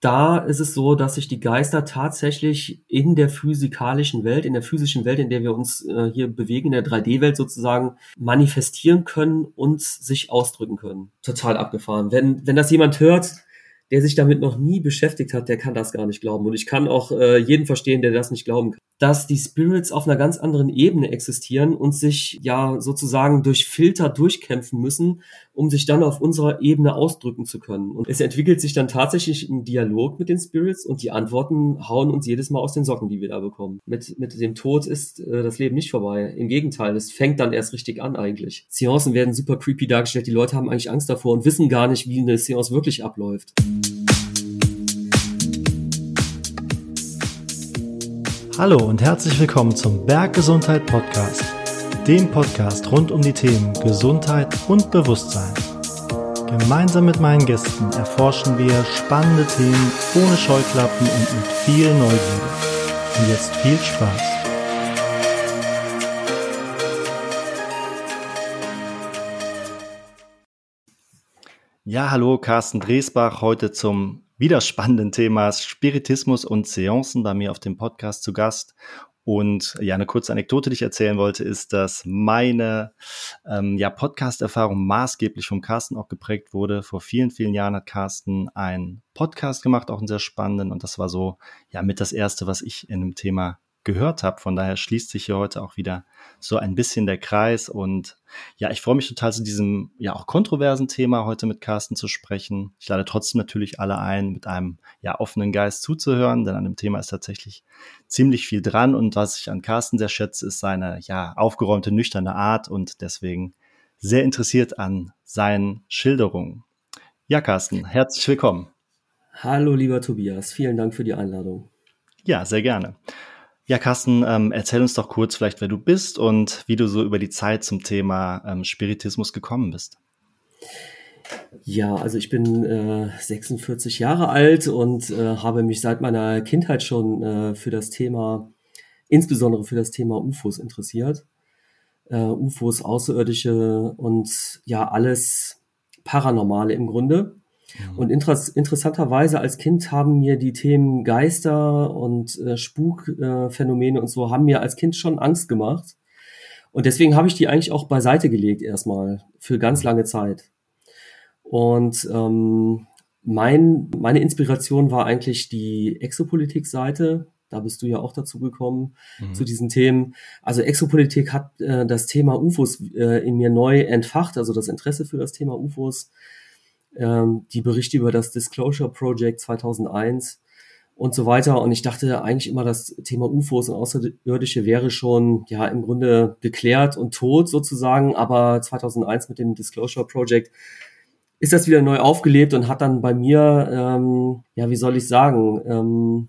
da ist es so, dass sich die Geister tatsächlich in der physikalischen Welt, in der physischen Welt, in der wir uns äh, hier bewegen, in der 3D-Welt sozusagen, manifestieren können und sich ausdrücken können. Total abgefahren. Wenn, wenn das jemand hört, der sich damit noch nie beschäftigt hat, der kann das gar nicht glauben. Und ich kann auch äh, jeden verstehen, der das nicht glauben kann. Dass die Spirits auf einer ganz anderen Ebene existieren und sich ja sozusagen durch Filter durchkämpfen müssen, um sich dann auf unserer Ebene ausdrücken zu können. Und es entwickelt sich dann tatsächlich ein Dialog mit den Spirits und die Antworten hauen uns jedes Mal aus den Socken, die wir da bekommen. Mit, mit dem Tod ist äh, das Leben nicht vorbei. Im Gegenteil, es fängt dann erst richtig an eigentlich. Seancen werden super creepy dargestellt. Die Leute haben eigentlich Angst davor und wissen gar nicht, wie eine Seance wirklich abläuft. Hallo und herzlich willkommen zum Berggesundheit Podcast, dem Podcast rund um die Themen Gesundheit und Bewusstsein. Gemeinsam mit meinen Gästen erforschen wir spannende Themen ohne Scheuklappen und mit viel Neugierde. Und jetzt viel Spaß. Ja, hallo, Carsten Dresbach, heute zum wieder spannenden Themas Spiritismus und Seancen bei mir auf dem Podcast zu Gast. Und ja, eine kurze Anekdote, die ich erzählen wollte, ist, dass meine ähm, ja, Podcast-Erfahrung maßgeblich vom Carsten auch geprägt wurde. Vor vielen, vielen Jahren hat Carsten einen Podcast gemacht, auch einen sehr spannenden. Und das war so ja mit das Erste, was ich in dem Thema gehört habe. Von daher schließt sich hier heute auch wieder so ein bisschen der Kreis. Und ja, ich freue mich total zu diesem ja auch kontroversen Thema heute mit Carsten zu sprechen. Ich lade trotzdem natürlich alle ein, mit einem ja offenen Geist zuzuhören, denn an dem Thema ist tatsächlich ziemlich viel dran. Und was ich an Carsten sehr schätze, ist seine ja aufgeräumte, nüchterne Art und deswegen sehr interessiert an seinen Schilderungen. Ja, Carsten, herzlich willkommen. Hallo, lieber Tobias. Vielen Dank für die Einladung. Ja, sehr gerne. Ja, Carsten, ähm, erzähl uns doch kurz vielleicht, wer du bist und wie du so über die Zeit zum Thema ähm, Spiritismus gekommen bist. Ja, also ich bin äh, 46 Jahre alt und äh, habe mich seit meiner Kindheit schon äh, für das Thema, insbesondere für das Thema UFOs interessiert. Äh, UFOs, Außerirdische und ja, alles Paranormale im Grunde. Mhm. Und inter interessanterweise als Kind haben mir die Themen Geister und äh, Spukphänomene äh, und so haben mir als Kind schon Angst gemacht. Und deswegen habe ich die eigentlich auch beiseite gelegt erstmal für ganz lange Zeit. Und ähm, mein, meine Inspiration war eigentlich die Exopolitik-Seite. Da bist du ja auch dazu gekommen mhm. zu diesen Themen. Also Exopolitik hat äh, das Thema UFOs äh, in mir neu entfacht, also das Interesse für das Thema UFOs ähm, die Berichte über das Disclosure Project 2001 und so weiter. Und ich dachte eigentlich immer, das Thema UFOs und Außerirdische wäre schon ja im Grunde geklärt und tot sozusagen. Aber 2001 mit dem Disclosure Project ist das wieder neu aufgelebt und hat dann bei mir, ähm, ja, wie soll ich sagen, ähm,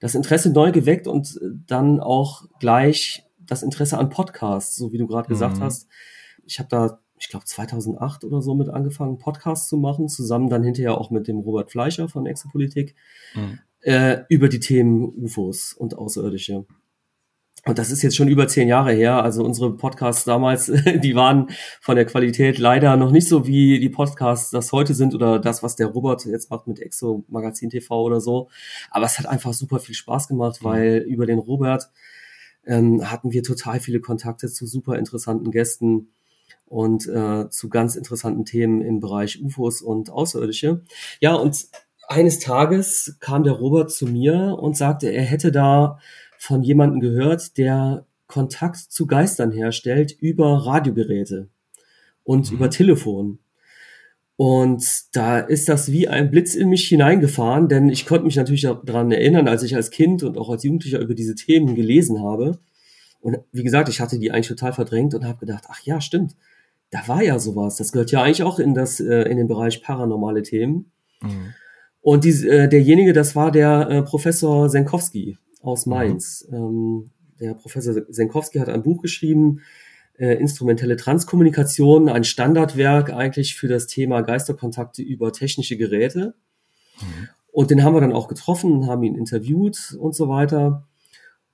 das Interesse neu geweckt und dann auch gleich das Interesse an Podcasts, so wie du gerade gesagt mhm. hast. Ich habe da ich glaube 2008 oder so mit angefangen, Podcasts zu machen, zusammen dann hinterher auch mit dem Robert Fleischer von Exopolitik, mhm. äh, über die Themen UFOs und Außerirdische. Und das ist jetzt schon über zehn Jahre her. Also unsere Podcasts damals, die waren von der Qualität leider noch nicht so wie die Podcasts das heute sind oder das, was der Robert jetzt macht mit Exo Magazin TV oder so. Aber es hat einfach super viel Spaß gemacht, mhm. weil über den Robert ähm, hatten wir total viele Kontakte zu super interessanten Gästen und äh, zu ganz interessanten Themen im Bereich UFOs und Außerirdische. Ja, und eines Tages kam der Robert zu mir und sagte, er hätte da von jemandem gehört, der Kontakt zu Geistern herstellt über Radiogeräte und mhm. über Telefon. Und da ist das wie ein Blitz in mich hineingefahren, denn ich konnte mich natürlich daran erinnern, als ich als Kind und auch als Jugendlicher über diese Themen gelesen habe. Und wie gesagt, ich hatte die eigentlich total verdrängt und habe gedacht, ach ja, stimmt da war ja sowas. Das gehört ja eigentlich auch in das äh, in den Bereich paranormale Themen. Mhm. Und die, äh, derjenige, das war der äh, Professor Senkowski aus mhm. Mainz. Mhm. Ähm, der Professor Senkowski hat ein Buch geschrieben, äh, Instrumentelle Transkommunikation, ein Standardwerk eigentlich für das Thema Geisterkontakte über technische Geräte. Mhm. Und den haben wir dann auch getroffen, haben ihn interviewt und so weiter.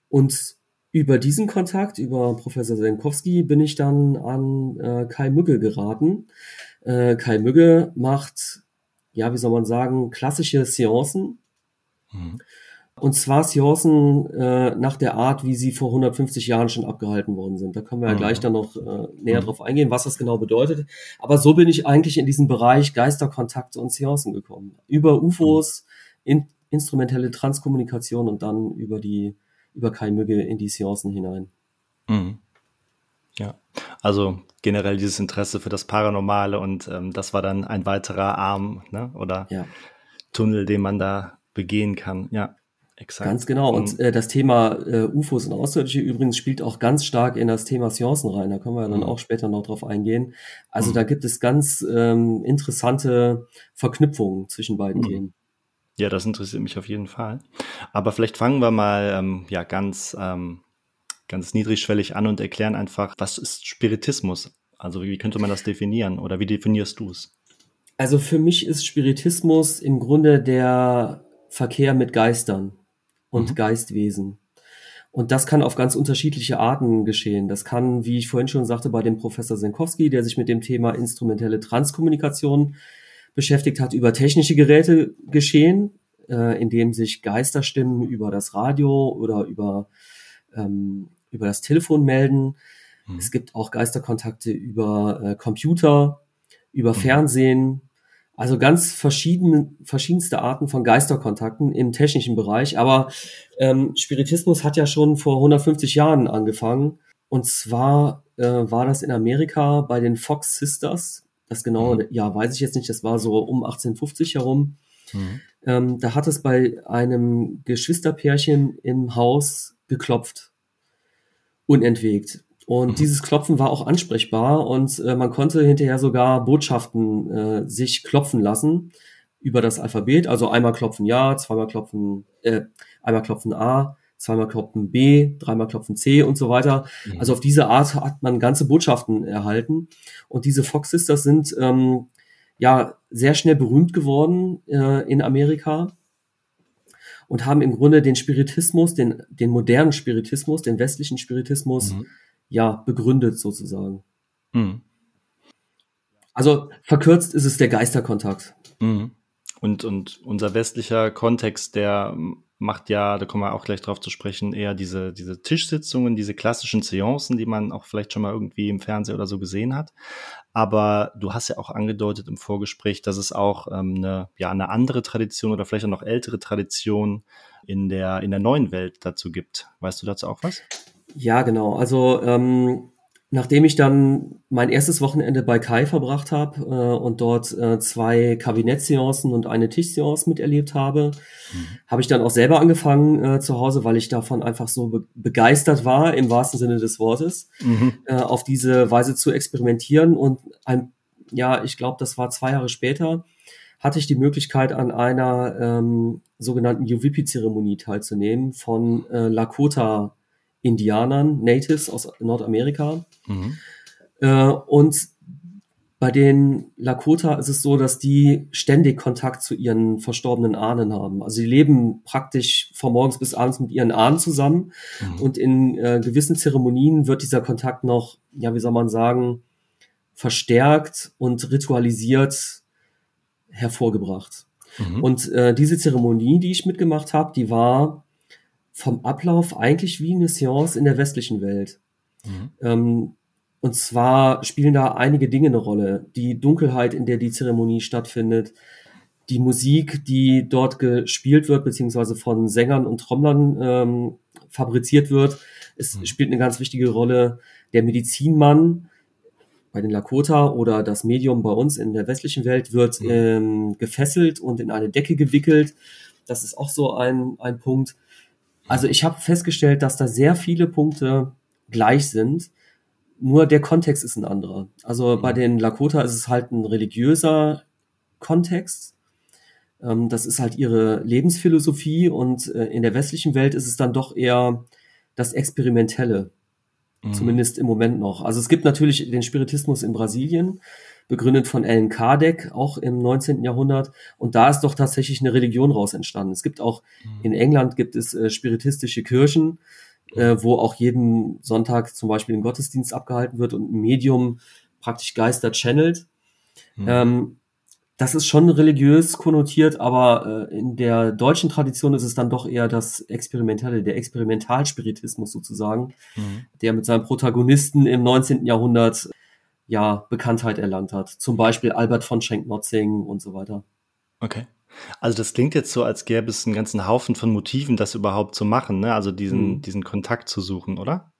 Und über diesen Kontakt, über Professor Senkowski, bin ich dann an äh, Kai Mügge geraten. Äh, Kai Mügge macht, ja, wie soll man sagen, klassische Seancen Mhm. Und zwar Seancen äh, nach der Art, wie sie vor 150 Jahren schon abgehalten worden sind. Da können wir ja mhm. gleich dann noch äh, näher mhm. drauf eingehen, was das genau bedeutet. Aber so bin ich eigentlich in diesen Bereich Geisterkontakte und Seancen gekommen. Über UFOs, in, instrumentelle Transkommunikation und dann über die über Kai Mügge in die Seancen hinein. Mhm. Ja, also generell dieses Interesse für das Paranormale und ähm, das war dann ein weiterer Arm ne? oder ja. Tunnel, den man da begehen kann. Ja. Exakt. Ganz genau. Und äh, das Thema äh, UFOs und Außerirdische übrigens spielt auch ganz stark in das Thema Seancen rein. Da können wir ja dann mhm. auch später noch drauf eingehen. Also mhm. da gibt es ganz ähm, interessante Verknüpfungen zwischen beiden mhm. Themen. Ja, das interessiert mich auf jeden Fall. Aber vielleicht fangen wir mal ähm, ja ganz ähm, ganz niedrigschwellig an und erklären einfach, was ist Spiritismus? Also wie könnte man das definieren oder wie definierst du es? Also für mich ist Spiritismus im Grunde der Verkehr mit Geistern und mhm. Geistwesen. Und das kann auf ganz unterschiedliche Arten geschehen. Das kann, wie ich vorhin schon sagte, bei dem Professor Senkowski, der sich mit dem Thema instrumentelle Transkommunikation beschäftigt hat, über technische Geräte geschehen, äh, indem sich Geisterstimmen über das Radio oder über, ähm, über das Telefon melden. Mhm. Es gibt auch Geisterkontakte über äh, Computer, über mhm. Fernsehen, also ganz verschiedene, verschiedenste Arten von Geisterkontakten im technischen Bereich. Aber ähm, Spiritismus hat ja schon vor 150 Jahren angefangen. Und zwar äh, war das in Amerika bei den Fox Sisters. Das genaue mhm. ja weiß ich jetzt nicht. Das war so um 1850 herum. Mhm. Ähm, da hat es bei einem Geschwisterpärchen im Haus geklopft. Unentwegt. Und mhm. dieses Klopfen war auch ansprechbar und äh, man konnte hinterher sogar Botschaften äh, sich klopfen lassen über das Alphabet. Also einmal klopfen Ja, zweimal klopfen, äh, einmal klopfen A, zweimal klopfen B, dreimal klopfen C und so weiter. Mhm. Also auf diese Art hat man ganze Botschaften erhalten. Und diese Fox Sisters sind ähm, ja sehr schnell berühmt geworden äh, in Amerika und haben im Grunde den Spiritismus, den, den modernen Spiritismus, den westlichen Spiritismus mhm ja, begründet sozusagen. Mhm. Also verkürzt ist es der Geisterkontakt. Mhm. Und, und unser westlicher Kontext, der macht ja, da kommen wir auch gleich drauf zu sprechen, eher diese, diese Tischsitzungen, diese klassischen Seancen, die man auch vielleicht schon mal irgendwie im Fernsehen oder so gesehen hat. Aber du hast ja auch angedeutet im Vorgespräch, dass es auch ähm, eine, ja, eine andere Tradition oder vielleicht auch noch ältere Tradition in der, in der neuen Welt dazu gibt. Weißt du dazu auch was? Ja, genau. Also ähm, nachdem ich dann mein erstes Wochenende bei Kai verbracht habe äh, und dort äh, zwei Kabinettseancen und eine Tischseance miterlebt habe, mhm. habe ich dann auch selber angefangen äh, zu Hause, weil ich davon einfach so be begeistert war, im wahrsten Sinne des Wortes, mhm. äh, auf diese Weise zu experimentieren. Und ein, ja, ich glaube, das war zwei Jahre später, hatte ich die Möglichkeit, an einer ähm, sogenannten Yuvipi-Zeremonie teilzunehmen von äh, Lakota Indianern, Natives aus Nordamerika. Mhm. Äh, und bei den Lakota ist es so, dass die ständig Kontakt zu ihren verstorbenen Ahnen haben. Also sie leben praktisch von morgens bis abends mit ihren Ahnen zusammen. Mhm. Und in äh, gewissen Zeremonien wird dieser Kontakt noch, ja, wie soll man sagen, verstärkt und ritualisiert hervorgebracht. Mhm. Und äh, diese Zeremonie, die ich mitgemacht habe, die war vom Ablauf eigentlich wie eine Seance in der westlichen Welt. Mhm. Ähm, und zwar spielen da einige Dinge eine Rolle. Die Dunkelheit, in der die Zeremonie stattfindet, die Musik, die dort gespielt wird, beziehungsweise von Sängern und Trommlern ähm, fabriziert wird. Es mhm. spielt eine ganz wichtige Rolle. Der Medizinmann bei den Lakota oder das Medium bei uns in der westlichen Welt wird mhm. ähm, gefesselt und in eine Decke gewickelt. Das ist auch so ein, ein Punkt. Also ich habe festgestellt, dass da sehr viele Punkte gleich sind, nur der Kontext ist ein anderer. Also bei mhm. den Lakota ist es halt ein religiöser Kontext. Ähm, das ist halt ihre Lebensphilosophie und äh, in der westlichen Welt ist es dann doch eher das Experimentelle. Mhm. Zumindest im Moment noch. Also es gibt natürlich den Spiritismus in Brasilien, begründet von Ellen Kardec, auch im 19. Jahrhundert. Und da ist doch tatsächlich eine Religion raus entstanden. Es gibt auch, mhm. in England gibt es äh, spiritistische Kirchen, äh, wo auch jeden Sonntag zum Beispiel ein Gottesdienst abgehalten wird und ein Medium praktisch Geister channelt. Mhm. Ähm, das ist schon religiös konnotiert, aber äh, in der deutschen Tradition ist es dann doch eher das Experimentelle, der Experimentalspiritismus sozusagen, mhm. der mit seinem Protagonisten im 19. Jahrhundert ja Bekanntheit erlangt hat. Zum Beispiel Albert von Schenk-Notzing und so weiter. Okay. Also das klingt jetzt so, als gäbe es einen ganzen Haufen von Motiven, das überhaupt zu machen, ne? Also diesen, mhm. diesen Kontakt zu suchen, oder?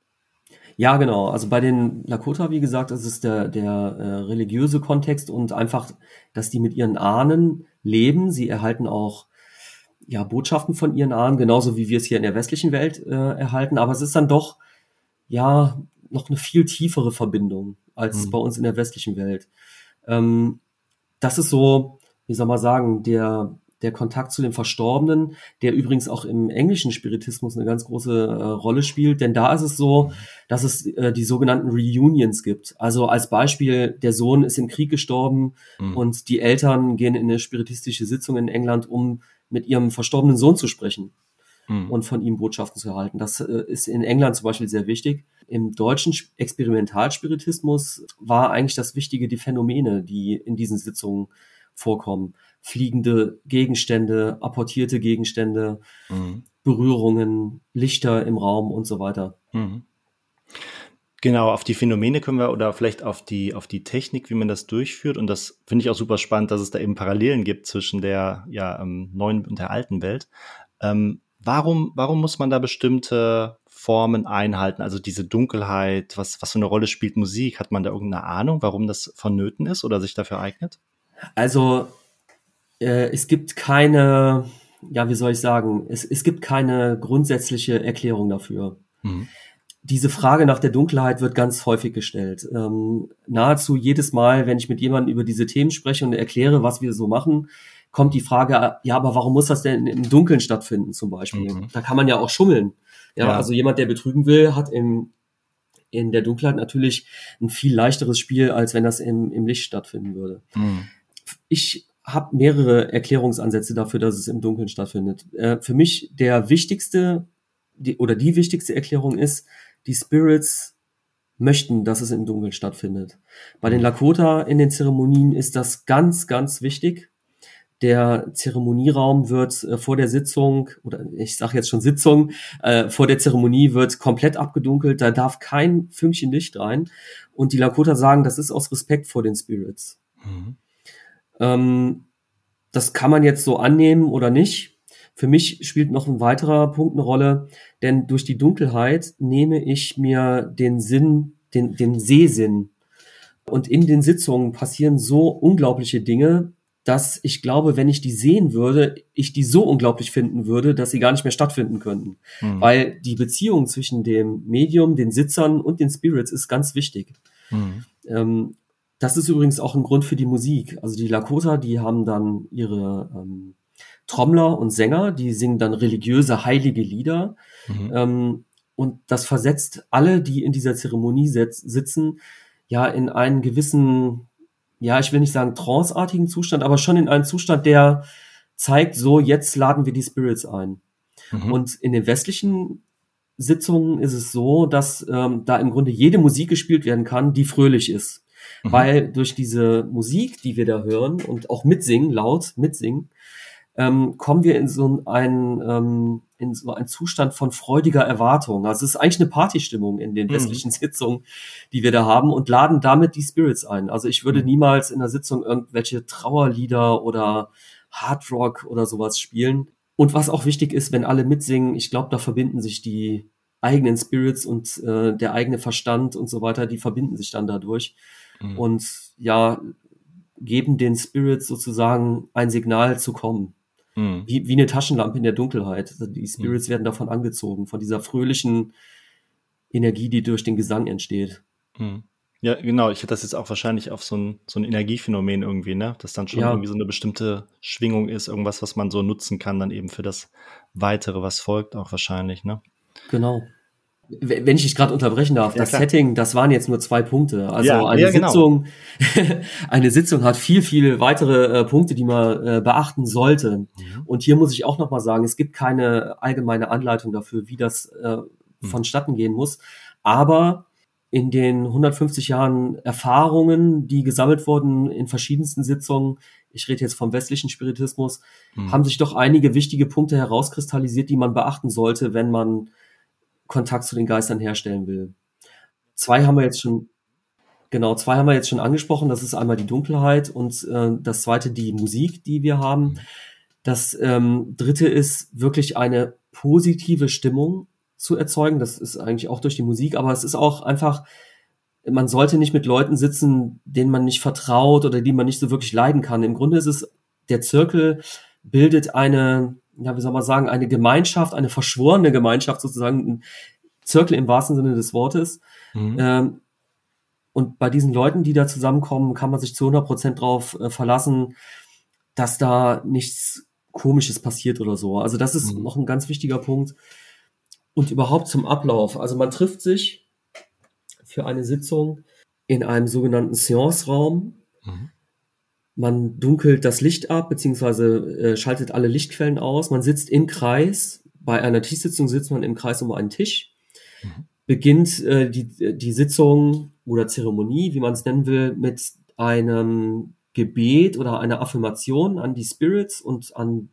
Ja, genau. Also bei den Lakota, wie gesagt, ist es der, der äh, religiöse Kontext und einfach, dass die mit ihren Ahnen leben. Sie erhalten auch ja, Botschaften von ihren Ahnen, genauso wie wir es hier in der westlichen Welt äh, erhalten. Aber es ist dann doch ja noch eine viel tiefere Verbindung als mhm. bei uns in der westlichen Welt. Ähm, das ist so, wie soll man sagen, der der Kontakt zu den Verstorbenen, der übrigens auch im englischen Spiritismus eine ganz große äh, Rolle spielt, denn da ist es so, dass es äh, die sogenannten Reunions gibt. Also als Beispiel, der Sohn ist im Krieg gestorben mhm. und die Eltern gehen in eine spiritistische Sitzung in England, um mit ihrem verstorbenen Sohn zu sprechen mhm. und von ihm Botschaften zu erhalten. Das äh, ist in England zum Beispiel sehr wichtig. Im deutschen Experimentalspiritismus war eigentlich das Wichtige die Phänomene, die in diesen Sitzungen vorkommen fliegende Gegenstände, apportierte Gegenstände, mhm. Berührungen, Lichter im Raum und so weiter. Mhm. Genau, auf die Phänomene können wir oder vielleicht auf die, auf die Technik, wie man das durchführt. Und das finde ich auch super spannend, dass es da eben Parallelen gibt zwischen der ja, ähm, neuen und der alten Welt. Ähm, warum, warum muss man da bestimmte Formen einhalten? Also diese Dunkelheit, was, was für eine Rolle spielt Musik? Hat man da irgendeine Ahnung, warum das vonnöten ist oder sich dafür eignet? Also äh, es gibt keine, ja, wie soll ich sagen, es, es gibt keine grundsätzliche Erklärung dafür. Mhm. Diese Frage nach der Dunkelheit wird ganz häufig gestellt. Ähm, nahezu jedes Mal, wenn ich mit jemandem über diese Themen spreche und erkläre, was wir so machen, kommt die Frage, ja, aber warum muss das denn im Dunkeln stattfinden zum Beispiel? Mhm. Da kann man ja auch schummeln. Ja, ja, also jemand, der betrügen will, hat im, in der Dunkelheit natürlich ein viel leichteres Spiel, als wenn das im, im Licht stattfinden würde. Mhm. Ich habe mehrere Erklärungsansätze dafür, dass es im Dunkeln stattfindet. Äh, für mich der wichtigste die, oder die wichtigste Erklärung ist, die Spirits möchten, dass es im Dunkeln stattfindet. Bei den Lakota in den Zeremonien ist das ganz, ganz wichtig. Der Zeremonieraum wird äh, vor der Sitzung, oder ich sage jetzt schon Sitzung, äh, vor der Zeremonie wird komplett abgedunkelt, da darf kein Fünkchen Licht rein. Und die Lakota sagen, das ist aus Respekt vor den Spirits. Mhm. Ähm, das kann man jetzt so annehmen oder nicht. Für mich spielt noch ein weiterer Punkt eine Rolle, denn durch die Dunkelheit nehme ich mir den Sinn, den, den Sehsinn. Und in den Sitzungen passieren so unglaubliche Dinge, dass ich glaube, wenn ich die sehen würde, ich die so unglaublich finden würde, dass sie gar nicht mehr stattfinden könnten. Mhm. Weil die Beziehung zwischen dem Medium, den Sitzern und den Spirits ist ganz wichtig. Mhm. Ähm, das ist übrigens auch ein Grund für die Musik. Also die Lakota, die haben dann ihre ähm, Trommler und Sänger, die singen dann religiöse, heilige Lieder. Mhm. Ähm, und das versetzt alle, die in dieser Zeremonie sitzen, ja in einen gewissen, ja, ich will nicht sagen tranceartigen Zustand, aber schon in einen Zustand, der zeigt, so jetzt laden wir die Spirits ein. Mhm. Und in den westlichen Sitzungen ist es so, dass ähm, da im Grunde jede Musik gespielt werden kann, die fröhlich ist. Mhm. Weil durch diese Musik, die wir da hören und auch mitsingen, laut mitsingen, ähm, kommen wir in so einen, ähm, in so einen Zustand von freudiger Erwartung. Also es ist eigentlich eine Partystimmung in den mhm. westlichen Sitzungen, die wir da haben und laden damit die Spirits ein. Also ich würde mhm. niemals in der Sitzung irgendwelche Trauerlieder oder Hardrock oder sowas spielen. Und was auch wichtig ist, wenn alle mitsingen, ich glaube, da verbinden sich die eigenen Spirits und äh, der eigene Verstand und so weiter, die verbinden sich dann dadurch mhm. und ja, geben den Spirits sozusagen ein Signal zu kommen. Mhm. Wie, wie eine Taschenlampe in der Dunkelheit. Also die Spirits mhm. werden davon angezogen, von dieser fröhlichen Energie, die durch den Gesang entsteht. Mhm. Ja, genau. Ich hätte das jetzt auch wahrscheinlich auf so ein, so ein Energiephänomen irgendwie, ne? Das dann schon ja. irgendwie so eine bestimmte Schwingung ist, irgendwas, was man so nutzen kann, dann eben für das Weitere, was folgt, auch wahrscheinlich, ne? Genau wenn ich dich gerade unterbrechen darf, ja, das klar. Setting, das waren jetzt nur zwei Punkte. Also ja, eine ja, genau. Sitzung, eine Sitzung hat viel, viel weitere äh, Punkte, die man äh, beachten sollte. Mhm. Und hier muss ich auch nochmal sagen, es gibt keine allgemeine Anleitung dafür, wie das äh, mhm. vonstatten gehen muss. Aber in den 150 Jahren Erfahrungen, die gesammelt wurden in verschiedensten Sitzungen, ich rede jetzt vom westlichen Spiritismus, mhm. haben sich doch einige wichtige Punkte herauskristallisiert, die man beachten sollte, wenn man Kontakt zu den Geistern herstellen will. Zwei haben wir jetzt schon, genau, zwei haben wir jetzt schon angesprochen. Das ist einmal die Dunkelheit und äh, das zweite die Musik, die wir haben. Das ähm, dritte ist wirklich eine positive Stimmung zu erzeugen. Das ist eigentlich auch durch die Musik, aber es ist auch einfach, man sollte nicht mit Leuten sitzen, denen man nicht vertraut oder die man nicht so wirklich leiden kann. Im Grunde ist es, der Zirkel bildet eine, ja, wie soll man sagen, eine Gemeinschaft, eine verschworene Gemeinschaft sozusagen, ein Zirkel im wahrsten Sinne des Wortes. Mhm. Ähm, und bei diesen Leuten, die da zusammenkommen, kann man sich zu 100 Prozent drauf äh, verlassen, dass da nichts Komisches passiert oder so. Also das ist mhm. noch ein ganz wichtiger Punkt. Und überhaupt zum Ablauf. Also man trifft sich für eine Sitzung in einem sogenannten Seance-Raum. Mhm. Man dunkelt das Licht ab, beziehungsweise äh, schaltet alle Lichtquellen aus. Man sitzt im Kreis. Bei einer Tischsitzung sitzt man im Kreis um einen Tisch. Mhm. Beginnt äh, die, die Sitzung oder Zeremonie, wie man es nennen will, mit einem Gebet oder einer Affirmation an die Spirits und an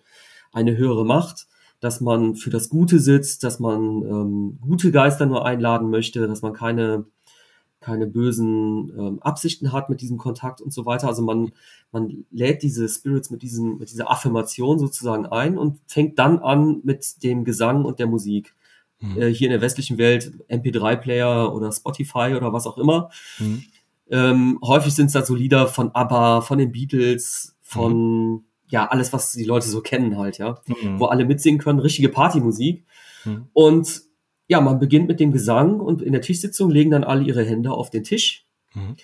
eine höhere Macht, dass man für das Gute sitzt, dass man ähm, gute Geister nur einladen möchte, dass man keine keine bösen ähm, Absichten hat mit diesem Kontakt und so weiter. Also man, man lädt diese Spirits mit, diesem, mit dieser Affirmation sozusagen ein und fängt dann an mit dem Gesang und der Musik. Mhm. Äh, hier in der westlichen Welt MP3-Player oder Spotify oder was auch immer. Mhm. Ähm, häufig sind es da so Lieder von ABBA, von den Beatles, von mhm. ja alles, was die Leute so kennen halt, ja, mhm. wo alle mitsingen können, richtige Partymusik. Mhm. Und ja, man beginnt mit dem Gesang und in der Tischsitzung legen dann alle ihre Hände auf den Tisch. Mhm.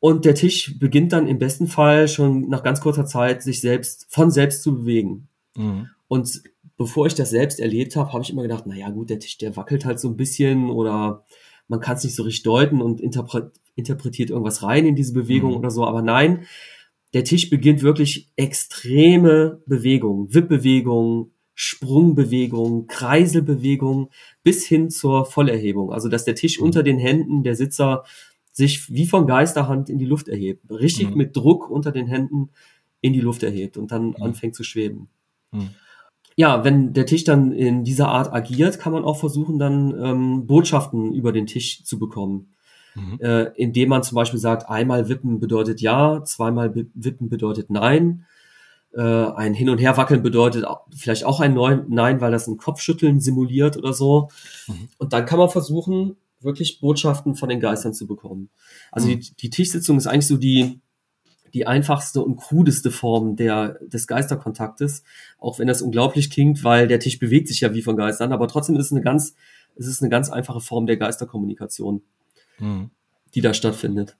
Und der Tisch beginnt dann im besten Fall schon nach ganz kurzer Zeit sich selbst von selbst zu bewegen. Mhm. Und bevor ich das selbst erlebt habe, habe ich immer gedacht, naja gut, der Tisch, der wackelt halt so ein bisschen oder man kann es nicht so richtig deuten und interpre interpretiert irgendwas rein in diese Bewegung mhm. oder so. Aber nein, der Tisch beginnt wirklich extreme Bewegungen, Wippbewegungen, Sprungbewegung, Kreiselbewegung bis hin zur Vollerhebung. Also dass der Tisch mhm. unter den Händen der Sitzer sich wie von Geisterhand in die Luft erhebt. Richtig mhm. mit Druck unter den Händen in die Luft erhebt und dann mhm. anfängt zu schweben. Mhm. Ja, wenn der Tisch dann in dieser Art agiert, kann man auch versuchen, dann ähm, Botschaften über den Tisch zu bekommen. Mhm. Äh, indem man zum Beispiel sagt, einmal wippen bedeutet ja, zweimal wippen bedeutet nein äh, ein Hin- und Herwackeln bedeutet vielleicht auch ein Nein, weil das ein Kopfschütteln simuliert oder so. Mhm. Und dann kann man versuchen, wirklich Botschaften von den Geistern zu bekommen. Also mhm. die, die Tischsitzung ist eigentlich so die, die einfachste und krudeste Form der, des Geisterkontaktes, auch wenn das unglaublich klingt, weil der Tisch bewegt sich ja wie von Geistern, aber trotzdem ist es eine ganz, es ist eine ganz einfache Form der Geisterkommunikation, mhm. die da stattfindet.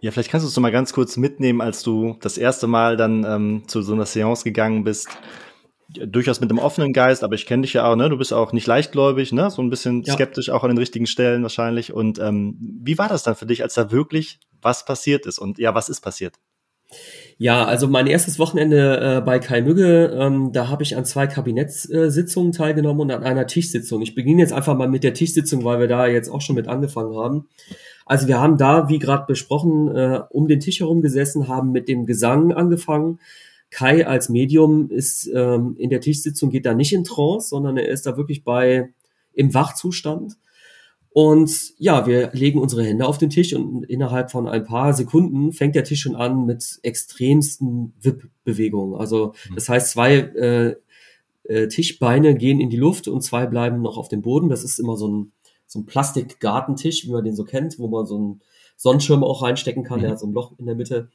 Ja, vielleicht kannst du es doch mal ganz kurz mitnehmen, als du das erste Mal dann ähm, zu so einer Seance gegangen bist. Durchaus mit einem offenen Geist, aber ich kenne dich ja auch, ne? Du bist auch nicht leichtgläubig, ne? So ein bisschen ja. skeptisch auch an den richtigen Stellen wahrscheinlich. Und ähm, wie war das dann für dich, als da wirklich was passiert ist? Und ja, was ist passiert? Ja, also mein erstes Wochenende äh, bei Kai Mügge, ähm, da habe ich an zwei Kabinettssitzungen teilgenommen und an einer Tischsitzung. Ich beginne jetzt einfach mal mit der Tischsitzung, weil wir da jetzt auch schon mit angefangen haben. Also wir haben da, wie gerade besprochen, äh, um den Tisch herum gesessen, haben mit dem Gesang angefangen. Kai als Medium ist ähm, in der Tischsitzung geht da nicht in Trance, sondern er ist da wirklich bei im Wachzustand. Und ja, wir legen unsere Hände auf den Tisch und innerhalb von ein paar Sekunden fängt der Tisch schon an mit extremsten Wippbewegungen. Also mhm. das heißt, zwei äh, äh, Tischbeine gehen in die Luft und zwei bleiben noch auf dem Boden. Das ist immer so ein so ein Plastikgartentisch, wie man den so kennt, wo man so einen Sonnenschirm auch reinstecken kann, mhm. der hat so ein Loch in der Mitte.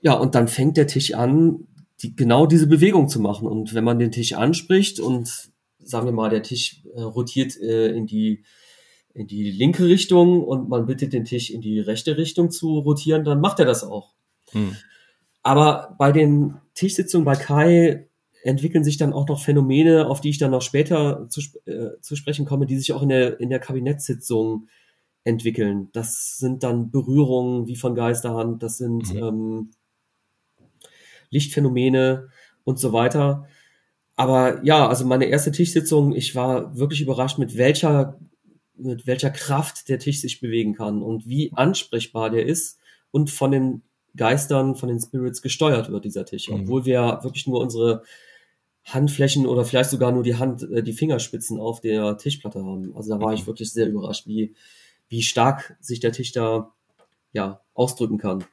Ja, und dann fängt der Tisch an, die, genau diese Bewegung zu machen. Und wenn man den Tisch anspricht und sagen wir mal, der Tisch äh, rotiert äh, in die in die linke Richtung und man bittet den Tisch in die rechte Richtung zu rotieren, dann macht er das auch. Hm. Aber bei den Tischsitzungen bei Kai entwickeln sich dann auch noch Phänomene, auf die ich dann noch später zu, äh, zu sprechen komme, die sich auch in der, in der Kabinettssitzung entwickeln. Das sind dann Berührungen wie von Geisterhand, das sind mhm. ähm, Lichtphänomene und so weiter. Aber ja, also meine erste Tischsitzung, ich war wirklich überrascht, mit welcher, mit welcher Kraft der Tisch sich bewegen kann und wie ansprechbar der ist und von den Geistern, von den Spirits gesteuert wird, dieser Tisch. Mhm. Obwohl wir wirklich nur unsere Handflächen oder vielleicht sogar nur die Hand, äh, die Fingerspitzen auf der Tischplatte haben. Also da war ich mhm. wirklich sehr überrascht, wie, wie stark sich der Tisch da ja, ausdrücken kann.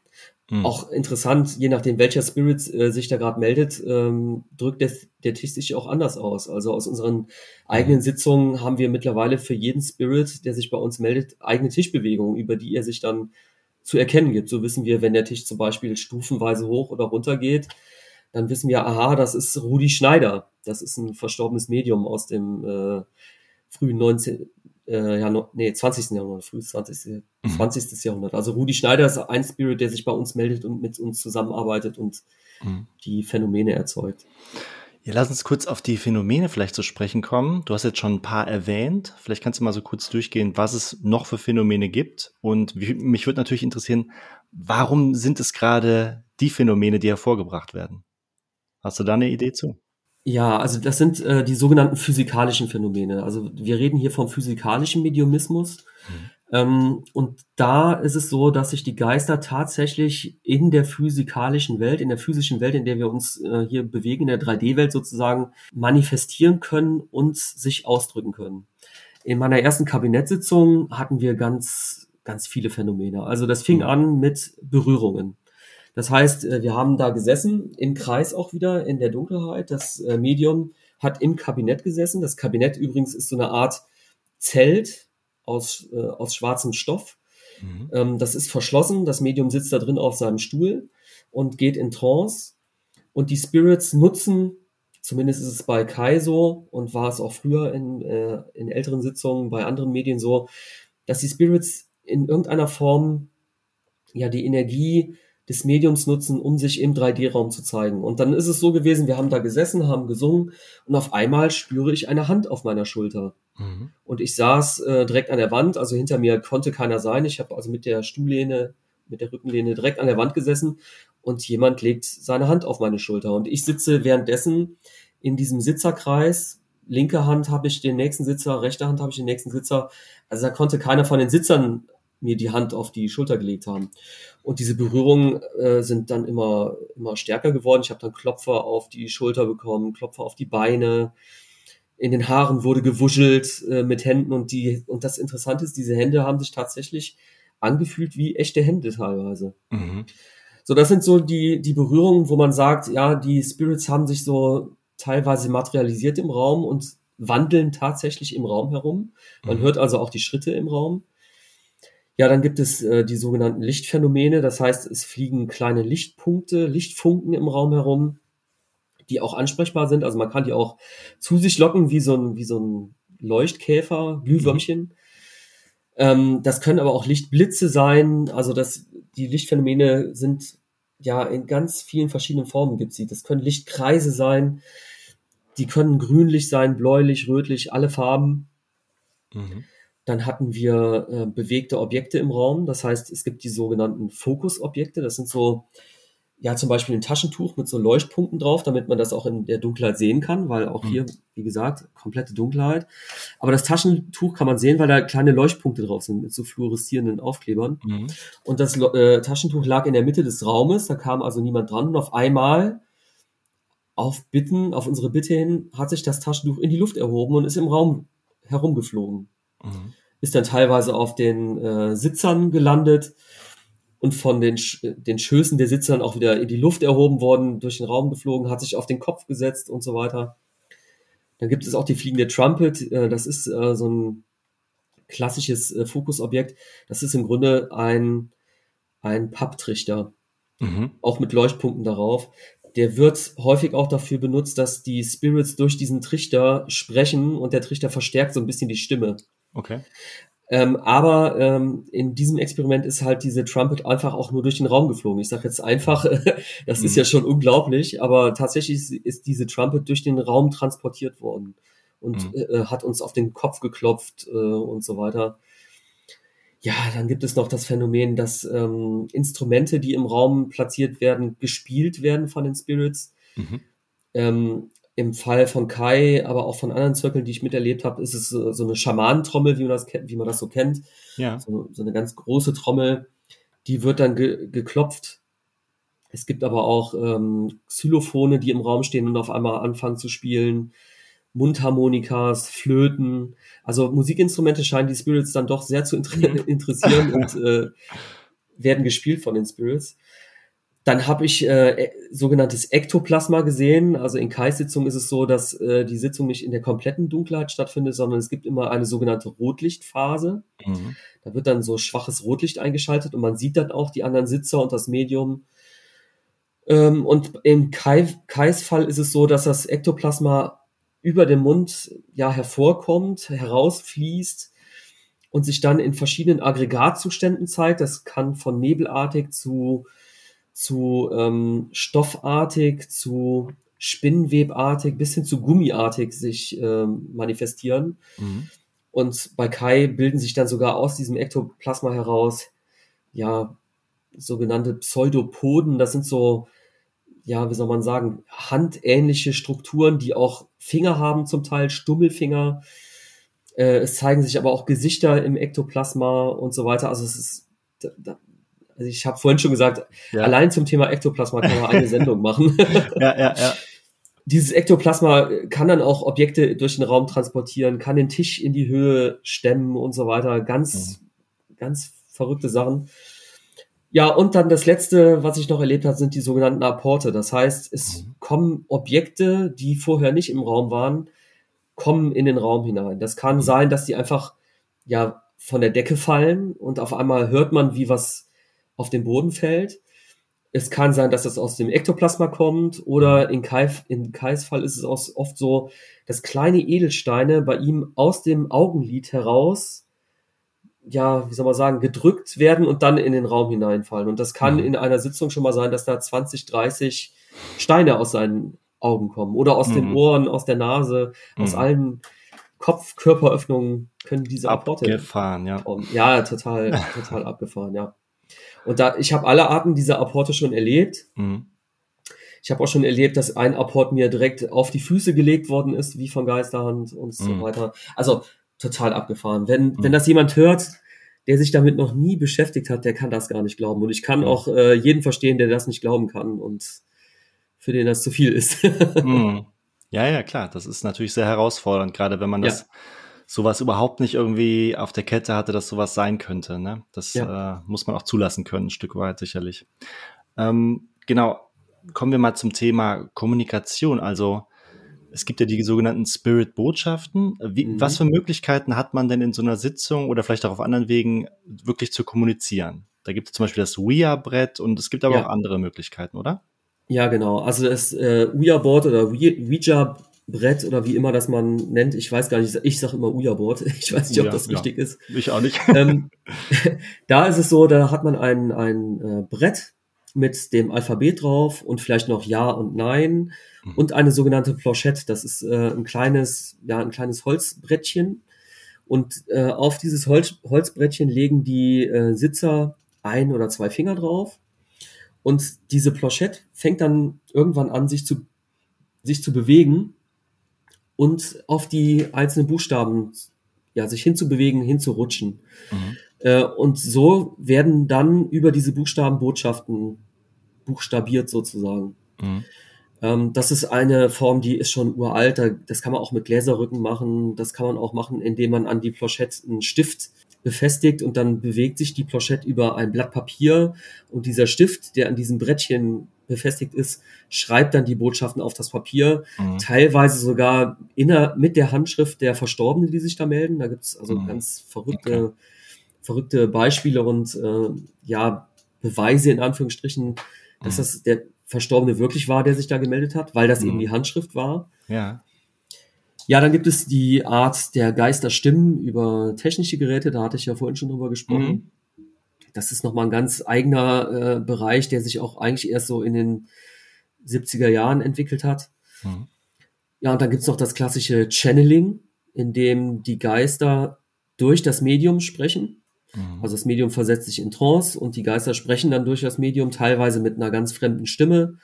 Mhm. Auch interessant, je nachdem, welcher Spirit äh, sich da gerade meldet, ähm, drückt der, der Tisch sich auch anders aus. Also aus unseren eigenen Sitzungen haben wir mittlerweile für jeden Spirit, der sich bei uns meldet, eigene Tischbewegungen, über die er sich dann zu erkennen gibt. So wissen wir, wenn der Tisch zum Beispiel stufenweise hoch oder runter geht, dann wissen wir, aha, das ist Rudi Schneider. Das ist ein verstorbenes Medium aus dem äh, frühen 19, äh, ja, no, nee, 20. Jahrhundert, frühes 20. Mhm. 20. Jahrhundert. Also Rudi Schneider ist ein Spirit, der sich bei uns meldet und mit uns zusammenarbeitet und mhm. die Phänomene erzeugt. Ja, lass uns kurz auf die Phänomene vielleicht zu sprechen kommen. Du hast jetzt schon ein paar erwähnt. Vielleicht kannst du mal so kurz durchgehen, was es noch für Phänomene gibt. Und mich würde natürlich interessieren, warum sind es gerade die Phänomene, die hervorgebracht werden? Hast du da eine Idee zu? Ja, also das sind äh, die sogenannten physikalischen Phänomene. Also wir reden hier vom physikalischen Mediumismus. Mhm. Ähm, und da ist es so, dass sich die Geister tatsächlich in der physikalischen Welt, in der physischen Welt, in der wir uns äh, hier bewegen, in der 3D-Welt sozusagen, manifestieren können und sich ausdrücken können. In meiner ersten Kabinettssitzung hatten wir ganz, ganz viele Phänomene. Also das fing mhm. an mit Berührungen. Das heißt, äh, wir haben da gesessen, im Kreis auch wieder, in der Dunkelheit. Das äh, Medium hat im Kabinett gesessen. Das Kabinett übrigens ist so eine Art Zelt aus, äh, aus schwarzem Stoff. Mhm. Ähm, das ist verschlossen. Das Medium sitzt da drin auf seinem Stuhl und geht in Trance. Und die Spirits nutzen, zumindest ist es bei Kai so und war es auch früher in, äh, in älteren Sitzungen bei anderen Medien so, dass die Spirits in irgendeiner Form ja die Energie des Mediums nutzen, um sich im 3D-Raum zu zeigen. Und dann ist es so gewesen, wir haben da gesessen, haben gesungen und auf einmal spüre ich eine Hand auf meiner Schulter. Mhm. Und ich saß äh, direkt an der Wand, also hinter mir konnte keiner sein. Ich habe also mit der Stuhllehne, mit der Rückenlehne direkt an der Wand gesessen und jemand legt seine Hand auf meine Schulter. Und ich sitze währenddessen in diesem Sitzerkreis. Linke Hand habe ich den nächsten Sitzer, rechte Hand habe ich den nächsten Sitzer. Also da konnte keiner von den Sitzern mir die Hand auf die Schulter gelegt haben. Und diese Berührungen äh, sind dann immer, immer stärker geworden. Ich habe dann Klopfer auf die Schulter bekommen, Klopfer auf die Beine. In den Haaren wurde gewuschelt äh, mit Händen und die, und das Interessante ist, diese Hände haben sich tatsächlich angefühlt wie echte Hände teilweise. Mhm. So, das sind so die, die Berührungen, wo man sagt, ja, die Spirits haben sich so teilweise materialisiert im Raum und wandeln tatsächlich im Raum herum. Man mhm. hört also auch die Schritte im Raum. Ja, dann gibt es äh, die sogenannten Lichtphänomene. Das heißt, es fliegen kleine Lichtpunkte, Lichtfunken im Raum herum, die auch ansprechbar sind. Also man kann die auch zu sich locken, wie so ein, wie so ein Leuchtkäfer, Glühwürmchen. Mhm. Ähm, das können aber auch Lichtblitze sein. Also das, die Lichtphänomene sind ja in ganz vielen verschiedenen Formen gibt sie. Das können Lichtkreise sein. Die können grünlich sein, bläulich, rötlich, alle Farben. Mhm. Dann hatten wir äh, bewegte Objekte im Raum. Das heißt, es gibt die sogenannten Fokusobjekte. Das sind so, ja, zum Beispiel ein Taschentuch mit so Leuchtpunkten drauf, damit man das auch in der Dunkelheit sehen kann, weil auch mhm. hier, wie gesagt, komplette Dunkelheit. Aber das Taschentuch kann man sehen, weil da kleine Leuchtpunkte drauf sind mit so fluoreszierenden Aufklebern. Mhm. Und das äh, Taschentuch lag in der Mitte des Raumes, da kam also niemand dran. Und auf einmal auf Bitten, auf unsere Bitte hin, hat sich das Taschentuch in die Luft erhoben und ist im Raum herumgeflogen. Mhm. Ist dann teilweise auf den äh, Sitzern gelandet und von den, Sch den Schößen der Sitzern auch wieder in die Luft erhoben worden, durch den Raum geflogen, hat sich auf den Kopf gesetzt und so weiter. Dann gibt es auch die fliegende Trumpet. Äh, das ist äh, so ein klassisches äh, Fokusobjekt. Das ist im Grunde ein, ein Papptrichter, mhm. auch mit Leuchtpunkten darauf. Der wird häufig auch dafür benutzt, dass die Spirits durch diesen Trichter sprechen und der Trichter verstärkt so ein bisschen die Stimme. Okay. Ähm, aber ähm, in diesem Experiment ist halt diese Trumpet einfach auch nur durch den Raum geflogen. Ich sage jetzt einfach, das mhm. ist ja schon unglaublich, aber tatsächlich ist, ist, diese Trumpet durch den Raum transportiert worden und mhm. äh, hat uns auf den Kopf geklopft äh, und so weiter. Ja, dann gibt es noch das Phänomen, dass ähm, Instrumente, die im Raum platziert werden, gespielt werden von den Spirits. Mhm. Ähm, im Fall von Kai, aber auch von anderen Zirkeln, die ich miterlebt habe, ist es so, so eine Schamanentrommel, wie man das, wie man das so kennt. Ja. So, so eine ganz große Trommel, die wird dann ge geklopft Es gibt aber auch ähm, Xylophone, die im Raum stehen und auf einmal anfangen zu spielen. Mundharmonikas, Flöten. Also Musikinstrumente scheinen die Spirits dann doch sehr zu inter mhm. interessieren und äh, werden gespielt von den Spirits. Dann habe ich äh, e, sogenanntes Ektoplasma gesehen. Also in Kai-Sitzungen ist es so, dass äh, die Sitzung nicht in der kompletten Dunkelheit stattfindet, sondern es gibt immer eine sogenannte Rotlichtphase. Mhm. Da wird dann so schwaches Rotlicht eingeschaltet und man sieht dann auch die anderen Sitzer und das Medium. Ähm, und im Kai, Kais Fall ist es so, dass das Ektoplasma über dem Mund ja hervorkommt, herausfließt und sich dann in verschiedenen Aggregatzuständen zeigt. Das kann von nebelartig zu zu ähm, stoffartig, zu spinnenwebartig bis hin zu gummiartig sich ähm, manifestieren. Mhm. Und bei Kai bilden sich dann sogar aus diesem Ektoplasma heraus, ja, sogenannte Pseudopoden. Das sind so, ja, wie soll man sagen, handähnliche Strukturen, die auch Finger haben, zum Teil Stummelfinger. Äh, es zeigen sich aber auch Gesichter im Ektoplasma und so weiter. Also es ist, da, also ich habe vorhin schon gesagt, ja. allein zum Thema Ektoplasma kann man eine Sendung machen. ja, ja, ja. Dieses Ektoplasma kann dann auch Objekte durch den Raum transportieren, kann den Tisch in die Höhe stemmen und so weiter. Ganz, mhm. ganz verrückte Sachen. Ja, und dann das letzte, was ich noch erlebt habe, sind die sogenannten Apporte. Das heißt, es mhm. kommen Objekte, die vorher nicht im Raum waren, kommen in den Raum hinein. Das kann mhm. sein, dass die einfach, ja, von der Decke fallen und auf einmal hört man, wie was auf den Boden fällt. Es kann sein, dass das aus dem Ektoplasma kommt oder in, Kai, in Kais Fall ist es auch oft so, dass kleine Edelsteine bei ihm aus dem Augenlid heraus, ja, wie soll man sagen, gedrückt werden und dann in den Raum hineinfallen. Und das kann mhm. in einer Sitzung schon mal sein, dass da 20, 30 Steine aus seinen Augen kommen oder aus mhm. den Ohren, aus der Nase, mhm. aus allen Kopf-Körperöffnungen können diese Apporte. Abgefahren, ja. Ja, total, total abgefahren, ja. Und da, ich habe alle Arten dieser Apporte schon erlebt. Mhm. Ich habe auch schon erlebt, dass ein Apport mir direkt auf die Füße gelegt worden ist, wie von Geisterhand und so mhm. weiter. Also total abgefahren. Wenn, mhm. wenn das jemand hört, der sich damit noch nie beschäftigt hat, der kann das gar nicht glauben. Und ich kann auch äh, jeden verstehen, der das nicht glauben kann und für den das zu viel ist. mhm. Ja, ja, klar. Das ist natürlich sehr herausfordernd, gerade wenn man das ja sowas überhaupt nicht irgendwie auf der Kette hatte, dass sowas sein könnte. Ne? Das ja. äh, muss man auch zulassen können, ein Stück weit sicherlich. Ähm, genau, kommen wir mal zum Thema Kommunikation. Also es gibt ja die sogenannten Spirit-Botschaften. Mhm. Was für Möglichkeiten hat man denn in so einer Sitzung oder vielleicht auch auf anderen Wegen wirklich zu kommunizieren? Da gibt es zum Beispiel das Ouija-Brett und es gibt aber ja. auch andere Möglichkeiten, oder? Ja, genau. Also das äh, Ouija-Board oder Ouija Brett oder wie immer das man nennt. Ich weiß gar nicht, ich sage immer Uja-Board. Ich weiß nicht, ob ja, das richtig ja. ist. Ich auch nicht. Ähm, da ist es so, da hat man ein, ein äh, Brett mit dem Alphabet drauf und vielleicht noch Ja und Nein mhm. und eine sogenannte Planchette. Das ist äh, ein kleines, ja, ein kleines Holzbrettchen. Und äh, auf dieses Holz, Holzbrettchen legen die äh, Sitzer ein oder zwei Finger drauf. Und diese Planchette fängt dann irgendwann an, sich zu, sich zu bewegen und auf die einzelnen Buchstaben ja, sich hinzubewegen, hinzurutschen. Mhm. Äh, und so werden dann über diese Buchstaben Botschaften buchstabiert sozusagen. Mhm. Ähm, das ist eine Form, die ist schon uralt. Das kann man auch mit Gläserrücken machen. Das kann man auch machen, indem man an die Plochette einen Stift befestigt und dann bewegt sich die Plochette über ein Blatt Papier und dieser Stift, der an diesem Brettchen befestigt ist, schreibt dann die Botschaften auf das Papier, mhm. teilweise sogar inner, mit der Handschrift der Verstorbenen, die sich da melden. Da gibt's also mhm. ganz verrückte, okay. verrückte Beispiele und äh, ja, Beweise in Anführungsstrichen, dass mhm. das der Verstorbene wirklich war, der sich da gemeldet hat, weil das eben mhm. die Handschrift war. Ja. Ja, dann gibt es die Art der Geisterstimmen über technische Geräte, da hatte ich ja vorhin schon drüber gesprochen. Mhm das ist nochmal ein ganz eigener äh, Bereich, der sich auch eigentlich erst so in den 70er Jahren entwickelt hat. Mhm. Ja, und dann gibt's noch das klassische Channeling, in dem die Geister durch das Medium sprechen. Mhm. Also das Medium versetzt sich in Trance und die Geister sprechen dann durch das Medium, teilweise mit einer ganz fremden Stimme.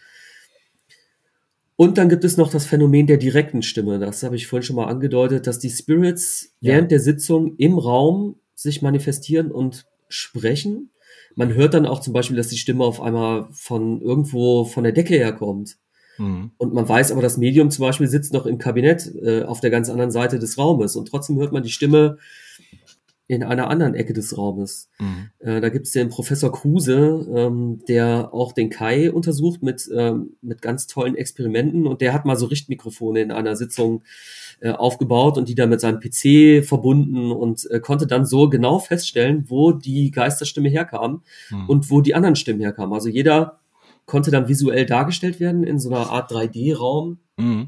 Und dann gibt es noch das Phänomen der direkten Stimme. Das habe ich vorhin schon mal angedeutet, dass die Spirits ja. während der Sitzung im Raum sich manifestieren und sprechen. Man hört dann auch zum Beispiel, dass die Stimme auf einmal von irgendwo von der Decke herkommt. Mhm. Und man weiß aber, das Medium zum Beispiel sitzt noch im Kabinett äh, auf der ganz anderen Seite des Raumes und trotzdem hört man die Stimme in einer anderen Ecke des Raumes. Mhm. Äh, da gibt es den Professor Kruse, ähm, der auch den Kai untersucht mit, ähm, mit ganz tollen Experimenten und der hat mal so Richtmikrofone in einer Sitzung äh, aufgebaut und die dann mit seinem PC verbunden und äh, konnte dann so genau feststellen, wo die Geisterstimme herkam mhm. und wo die anderen Stimmen herkamen. Also jeder konnte dann visuell dargestellt werden in so einer Art 3D-Raum. Mhm.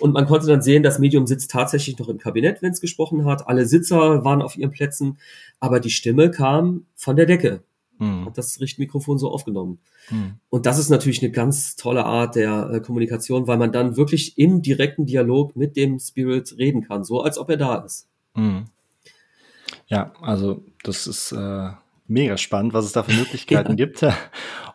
Und man konnte dann sehen, das Medium sitzt tatsächlich noch im Kabinett, wenn es gesprochen hat. Alle Sitzer waren auf ihren Plätzen, aber die Stimme kam von der Decke. Mhm. Hat das Richtmikrofon so aufgenommen. Mhm. Und das ist natürlich eine ganz tolle Art der äh, Kommunikation, weil man dann wirklich im direkten Dialog mit dem Spirit reden kann, so als ob er da ist. Mhm. Ja, also das ist äh, mega spannend, was es da für Möglichkeiten gibt.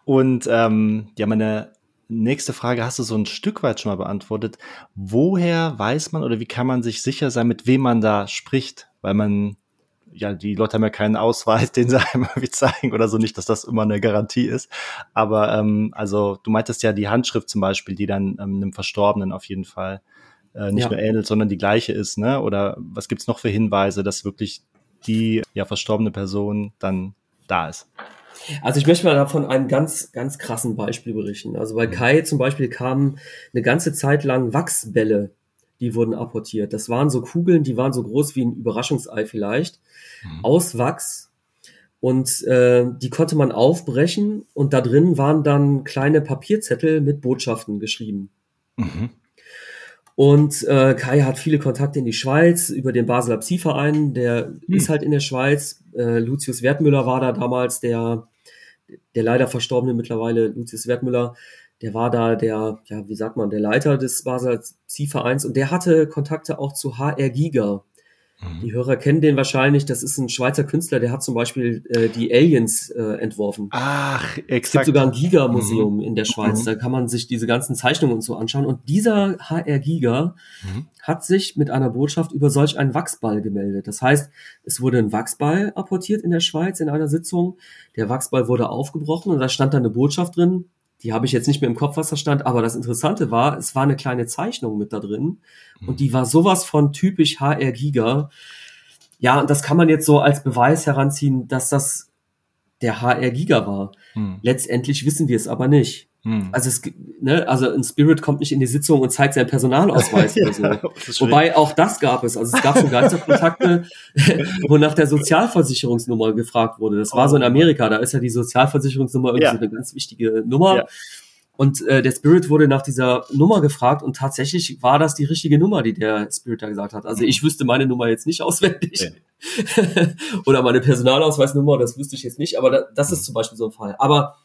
Und ähm, ja, meine nächste Frage hast du so ein Stück weit schon mal beantwortet. Woher weiß man oder wie kann man sich sicher sein, mit wem man da spricht? Weil man, ja, die Leute haben ja keinen Ausweis, den sie einmal wie zeigen oder so, nicht, dass das immer eine Garantie ist. Aber ähm, also du meintest ja die Handschrift zum Beispiel, die dann ähm, einem Verstorbenen auf jeden Fall äh, nicht ja. nur ähnelt, sondern die gleiche ist, ne? Oder was gibt's noch für Hinweise, dass wirklich die ja verstorbene Person dann da ist? Also ich möchte mal davon einem ganz, ganz krassen Beispiel berichten. Also bei mhm. Kai zum Beispiel kamen eine ganze Zeit lang Wachsbälle, die wurden apportiert. Das waren so Kugeln, die waren so groß wie ein Überraschungsei vielleicht, mhm. aus Wachs. Und äh, die konnte man aufbrechen und da drin waren dann kleine Papierzettel mit Botschaften geschrieben. Mhm. Und äh, Kai hat viele Kontakte in die Schweiz über den Basler Psi-Verein, der mhm. ist halt in der Schweiz. Äh, Lucius Wertmüller war da damals der der leider verstorbene mittlerweile Lucius Wertmüller, der war da der, ja, wie sagt man, der Leiter des Basel Ziehvereins und der hatte Kontakte auch zu HR Giga. Mhm. Die Hörer kennen den wahrscheinlich. Das ist ein Schweizer Künstler, der hat zum Beispiel äh, die Aliens äh, entworfen. Ach, exakt. Es gibt sogar ein Giga-Museum mhm. in der Schweiz. Mhm. Da kann man sich diese ganzen Zeichnungen und so anschauen. Und dieser HR Giga mhm. hat sich mit einer Botschaft über solch einen Wachsball gemeldet. Das heißt, es wurde ein Wachsball apportiert in der Schweiz in einer Sitzung. Der Wachsball wurde aufgebrochen und da stand dann eine Botschaft drin. Die habe ich jetzt nicht mehr im Kopf, was da stand, aber das Interessante war, es war eine kleine Zeichnung mit da drin und die war sowas von typisch HR Giga. Ja, und das kann man jetzt so als Beweis heranziehen, dass das der HR Giga war. Hm. Letztendlich wissen wir es aber nicht. Hm. Also es ne, also ein Spirit kommt nicht in die Sitzung und zeigt seinen Personalausweis ja, oder so. Wobei auch das gab es. Also es gab schon Geisterkontakte, wo nach der Sozialversicherungsnummer gefragt wurde. Das war so in oh. Amerika, da ist ja die Sozialversicherungsnummer irgendwie ja. so eine ganz wichtige Nummer. Ja. Und äh, der Spirit wurde nach dieser Nummer gefragt und tatsächlich war das die richtige Nummer, die der Spirit da gesagt hat. Also ich wüsste meine Nummer jetzt nicht auswendig. Ja. Oder meine Personalausweisnummer, das wüsste ich jetzt nicht, aber da, das ist zum Beispiel so ein Fall. Aber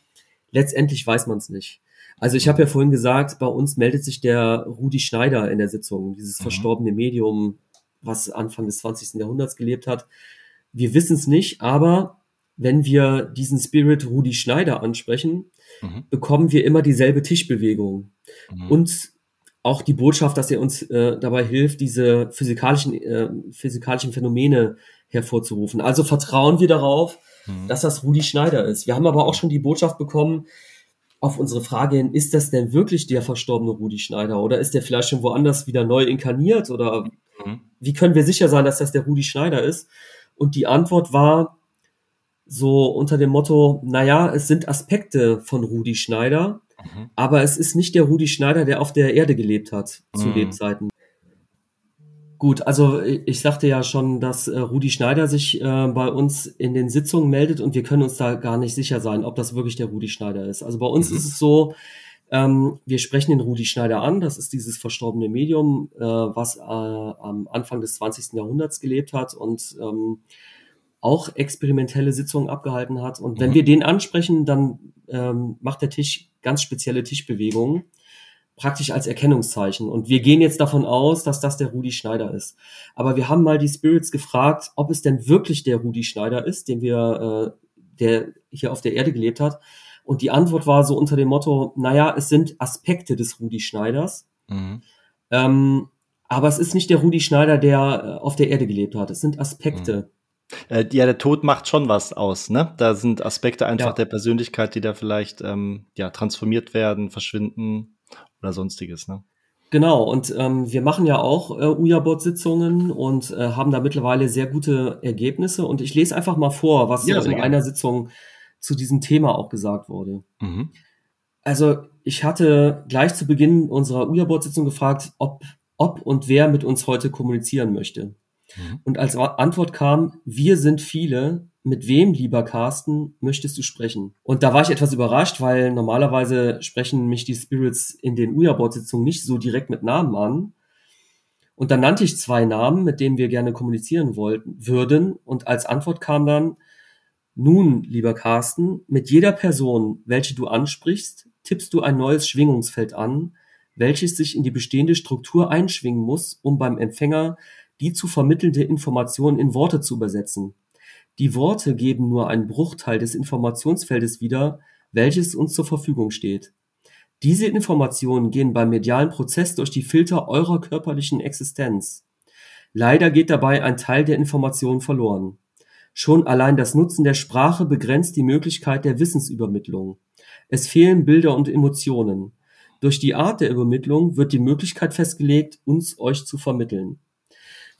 letztendlich weiß man es nicht. Also ich habe ja vorhin gesagt, bei uns meldet sich der Rudi Schneider in der Sitzung, dieses mhm. verstorbene Medium, was Anfang des 20. Jahrhunderts gelebt hat. Wir wissen es nicht, aber wenn wir diesen Spirit Rudi Schneider ansprechen, mhm. bekommen wir immer dieselbe Tischbewegung. Mhm. Und auch die Botschaft, dass er uns äh, dabei hilft, diese physikalischen, äh, physikalischen Phänomene hervorzurufen. Also vertrauen wir darauf, mhm. dass das Rudi Schneider ist. Wir haben aber auch schon die Botschaft bekommen, auf unsere Frage hin, ist das denn wirklich der verstorbene Rudi Schneider oder ist der vielleicht schon woanders wieder neu inkarniert oder mhm. wie können wir sicher sein, dass das der Rudi Schneider ist? Und die Antwort war, so unter dem Motto, naja, es sind Aspekte von Rudi Schneider, mhm. aber es ist nicht der Rudi Schneider, der auf der Erde gelebt hat zu mhm. Lebzeiten. Gut, also ich sagte ja schon, dass äh, Rudi Schneider sich äh, bei uns in den Sitzungen meldet und wir können uns da gar nicht sicher sein, ob das wirklich der Rudi Schneider ist. Also bei uns mhm. ist es so, ähm, wir sprechen den Rudi Schneider an, das ist dieses verstorbene Medium, äh, was äh, am Anfang des 20. Jahrhunderts gelebt hat und ähm, auch experimentelle Sitzungen abgehalten hat. Und wenn mhm. wir den ansprechen, dann ähm, macht der Tisch ganz spezielle Tischbewegungen, praktisch als Erkennungszeichen. Und wir gehen jetzt davon aus, dass das der Rudi Schneider ist. Aber wir haben mal die Spirits gefragt, ob es denn wirklich der Rudi Schneider ist, den wir, äh, der hier auf der Erde gelebt hat. Und die Antwort war so unter dem Motto, naja, es sind Aspekte des Rudi Schneiders. Mhm. Ähm, aber es ist nicht der Rudi Schneider, der äh, auf der Erde gelebt hat. Es sind Aspekte. Mhm. Äh, ja, der Tod macht schon was aus, ne? Da sind Aspekte einfach Ja. der Persönlichkeit, die da vielleicht ähm, ja, transformiert werden, verschwinden oder sonstiges, ne? Genau, und ähm, wir machen ja auch äh, Uja-Bot-Sitzungen und äh, haben da mittlerweile sehr gute Ergebnisse. Und ich lese einfach mal vor, was Ja, in gerne. einer Sitzung zu diesem Thema auch gesagt wurde. Mhm. Also ich hatte gleich zu Beginn unserer Uja-Bot-Sitzung gefragt, ob, ob und wer mit uns heute kommunizieren möchte. Mhm. Und als Antwort kam, wir sind viele. Mit wem, lieber Carsten, möchtest du sprechen? Und da war ich etwas überrascht, weil normalerweise sprechen mich die Spirits in den Uja-Board-Sitzungen nicht so direkt mit Namen an. Und dann nannte ich zwei Namen, mit denen wir gerne kommunizieren wollten, würden. Und als Antwort kam dann, nun, lieber Carsten, mit jeder Person, welche du ansprichst, tippst du ein neues Schwingungsfeld an, welches sich in die bestehende Struktur einschwingen muss, um beim Empfänger die zu vermittelnde Information in Worte zu übersetzen. Die Worte geben nur einen Bruchteil des Informationsfeldes wieder, welches uns zur Verfügung steht. Diese Informationen gehen beim medialen Prozess durch die Filter eurer körperlichen Existenz. Leider geht dabei ein Teil der Informationen verloren. Schon allein das Nutzen der Sprache begrenzt die Möglichkeit der Wissensübermittlung. Es fehlen Bilder und Emotionen. Durch die Art der Übermittlung wird die Möglichkeit festgelegt, uns euch zu vermitteln.